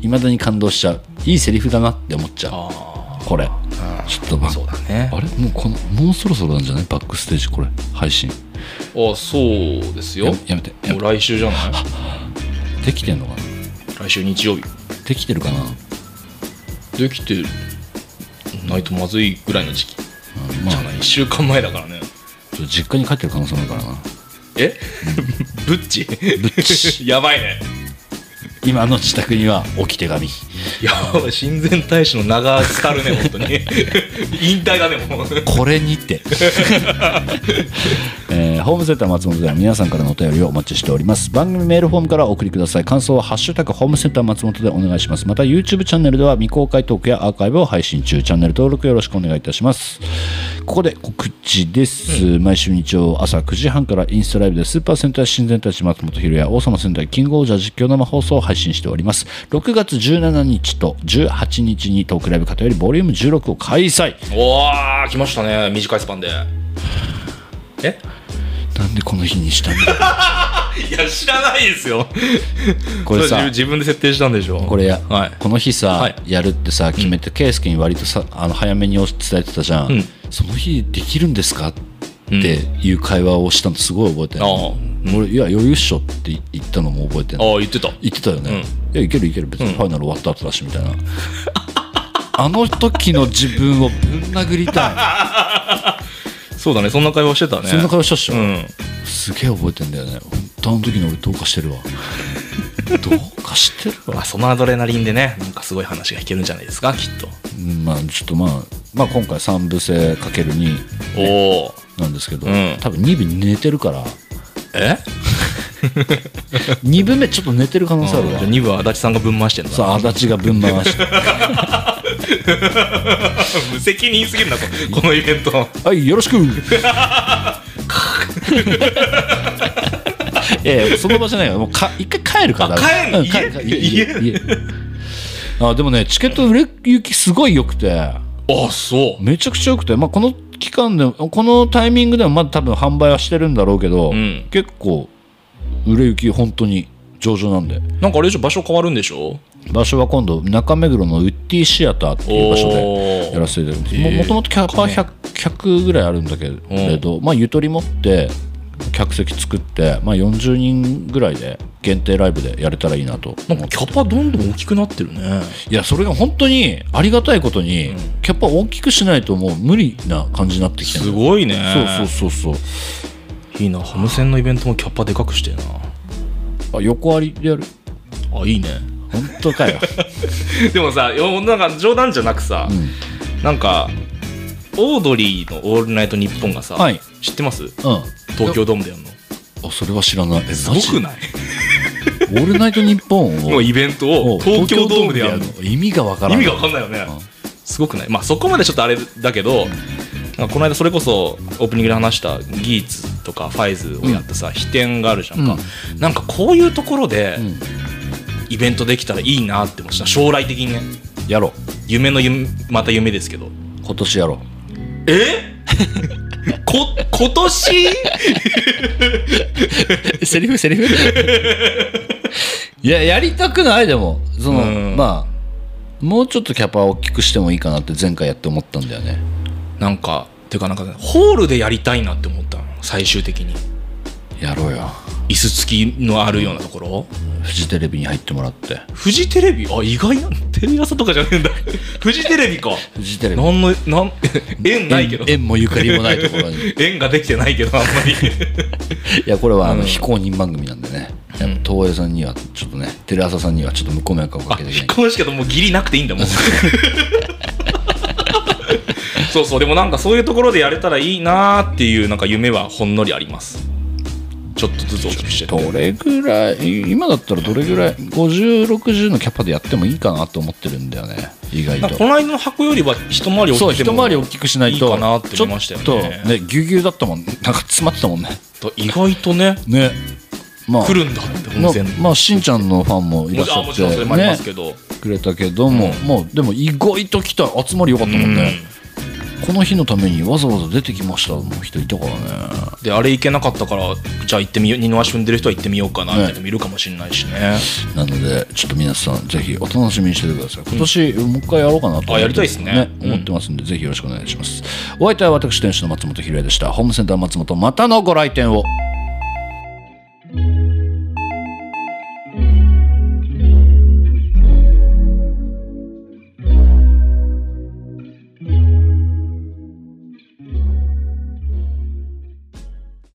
いまだに感動しちゃう。いいセリフだなって思っちゃう。あここれ。ちょっとバそうだね。あれ？もうこのもうそろそろなんじゃない？バックステージこれ。配信。あそうですよ。ややめて。もう来週じゃない？てできてんのかな？来週日曜日。できてるかな？できてないとまずいぐらいの時期。まあ。じゃない？1週間前だからね。実家に帰ってる可能性もあるからなえ？ブッチ。ブッチ。やばいね今の自宅には置き手紙。い親善大使の名が伝るね本当に。引退だねもう。これにて、えーホームセンター松本では皆さんからのお便りをお待ちしております。番組メールフォームからお送りください。感想は「ハッシュタグホームセンター松本」でお願いします。また YouTube チャンネルでは未公開トークやアーカイブを配信中。チャンネル登録よろしくお願いいたします。ここで告知です、毎週日曜朝9時半からインスタライブでスーパー戦隊親善隊士松本ひろや王様戦隊キングオージャー実況生放送を配信しております。6月17日と18日にトークライブ方よりボリューム16を開催。おー来ましたね。短いスパンで。え？なんでこの日にしたんだ？いや知らないですよ。これさそ自自分で設定したんでしょこれや、はい。この日さ、はい。やるってさ決めて圭介に割とさあの早めに伝えてたじゃん、うん。その日できるんですか？っていう会話をしたのすごい覚えてる、ああ。俺いや余裕っしょって言ったのも覚えてるああ言ってた。言ってたよね、うん。いやいけるいける別に。ファイナル終わった後だしみたいな、あの時の自分をぶん殴りた そうだねそんな会話してたね。いそんな会話したっしょ、うん。すげえ覚えてんだよね。あの時の俺どうかしてるわ。どうかしてるわ。まあそのアドレナリンでねなんかすごい話が弾けるんじゃないですかきっと。うんまあちょっとまあ、まあ、今回3部制かける2おおなんですけど、うん。多分2部寝てるから。え？2部目ちょっと寝てる可能性あるわ。じゃあ2部は足立さんがぶん回してんだ。さあ足立が分回して 無責任すぎるなここのイベント。はいよろしく。いやいやその場じゃないよ。もうか一回帰るから。あ帰んの？うん家帰る。家？家？あでもねチケット売れ行きすごい良くて。あそう。めちゃくちゃ良くて、まあ、この期間でこのタイミングでもまだ多分販売はしてるんだろうけど、うん。結構売れ行き本当に上々なんで。なんかあれでしょ？場所変わるんでしょ？場所は今度中目黒のウッディシアターっていう場所でやらせていただいてももともとキャパ 100, 100ぐらいあるんだけれど、まあ、ゆとり持って客席作って、まあ、40人ぐらいで限定ライブでやれたらいいなとなんかキャパどんどん大きくなってるね。いやそれが本当にありがたいことに、キャパ大きくしないともう無理な感じになってきてるすごいね。そうそうそうそう。いいなハムセンのイベントもキャパでかくしてえな。あ横ありでやる？あいいね本当かよ。でもさよなんか冗談じゃなくさ、ん。なんかオードリーの「オールナイトニッポン」がさ、はい。知ってます？うん。東京ドームでやるの。あそれは知らない。えすごくいない？オールナイトニッポンをのイベントを東京ドームでやるの？意味がわからない意味が分かんないよね、すごくない？まあそこまでちょっとあれだけど、なんかこの間それこそオープニングで話したギーツとかファイズをやってさ、飛天があるじゃんか、なんかこういうところでんイベントできたらいいなって思ってた将来的にね。やろう。夢の夢また夢ですけど。今年やろう。え？こ今年？セリフセリフ？いややりたくないでも。その、うん。まあもうちょっとキャパを大きくしてもいいかなって前回やって思ったんだよね。なんかていうかなんかねホールでやりたいなって思ったの。最終的にやろうよ。椅子付きのあるようなところ？フジテレビに入ってもらってフジテレビ？あ意外な？テレ朝とかじゃねえんだ。フジテレビか。フジテレビ。なんのなん 縁ないけど。縁縁もゆかりもないところに。い縁ができてないけどあんまり。やこれはあの、うん。非公認番組なんでね。やっぱ東映さんにはちょっとねテレ朝さんにはちょっと向こう迷惑をかあけていけない。非公式けどもう義理なくていいんだもん。そうそう。でもなんかそういうところでやれたらいいなーっていうなんか夢はほんのりありますちょっとずつ大きくしてどれぐらい？今だったらどれぐらい？5060のキャパでやってもいいかなと思ってるんだよね。意外と。この間の箱よりは一回り大きく一回り大きくしないといいかなって思いましたよね。ちょっとねぎゅうぎゅうだったもん。なんか詰まってたもんね。意外とねね。まあ。来るんだってまあ温泉。まあしんちゃんのファンもいらっしゃってね。くれたけども、もうでも意外と来た。集まりよかったもんね、この日のためにわざわざ出てきました。の人いたからね。であれ行けなかったからじゃあ行ってみよう二の足踏んでる人は行ってみようかなって人もいるかもしれないしね。なのでちょっと皆さんぜひお楽しみにしててください。今年もう一回やろうかなとあやりたいですね。うん。思ってますんで、ぜひよろしくお願いします。お相手は私店主の松本ひろやでした。ホームセンター松本またのご来店を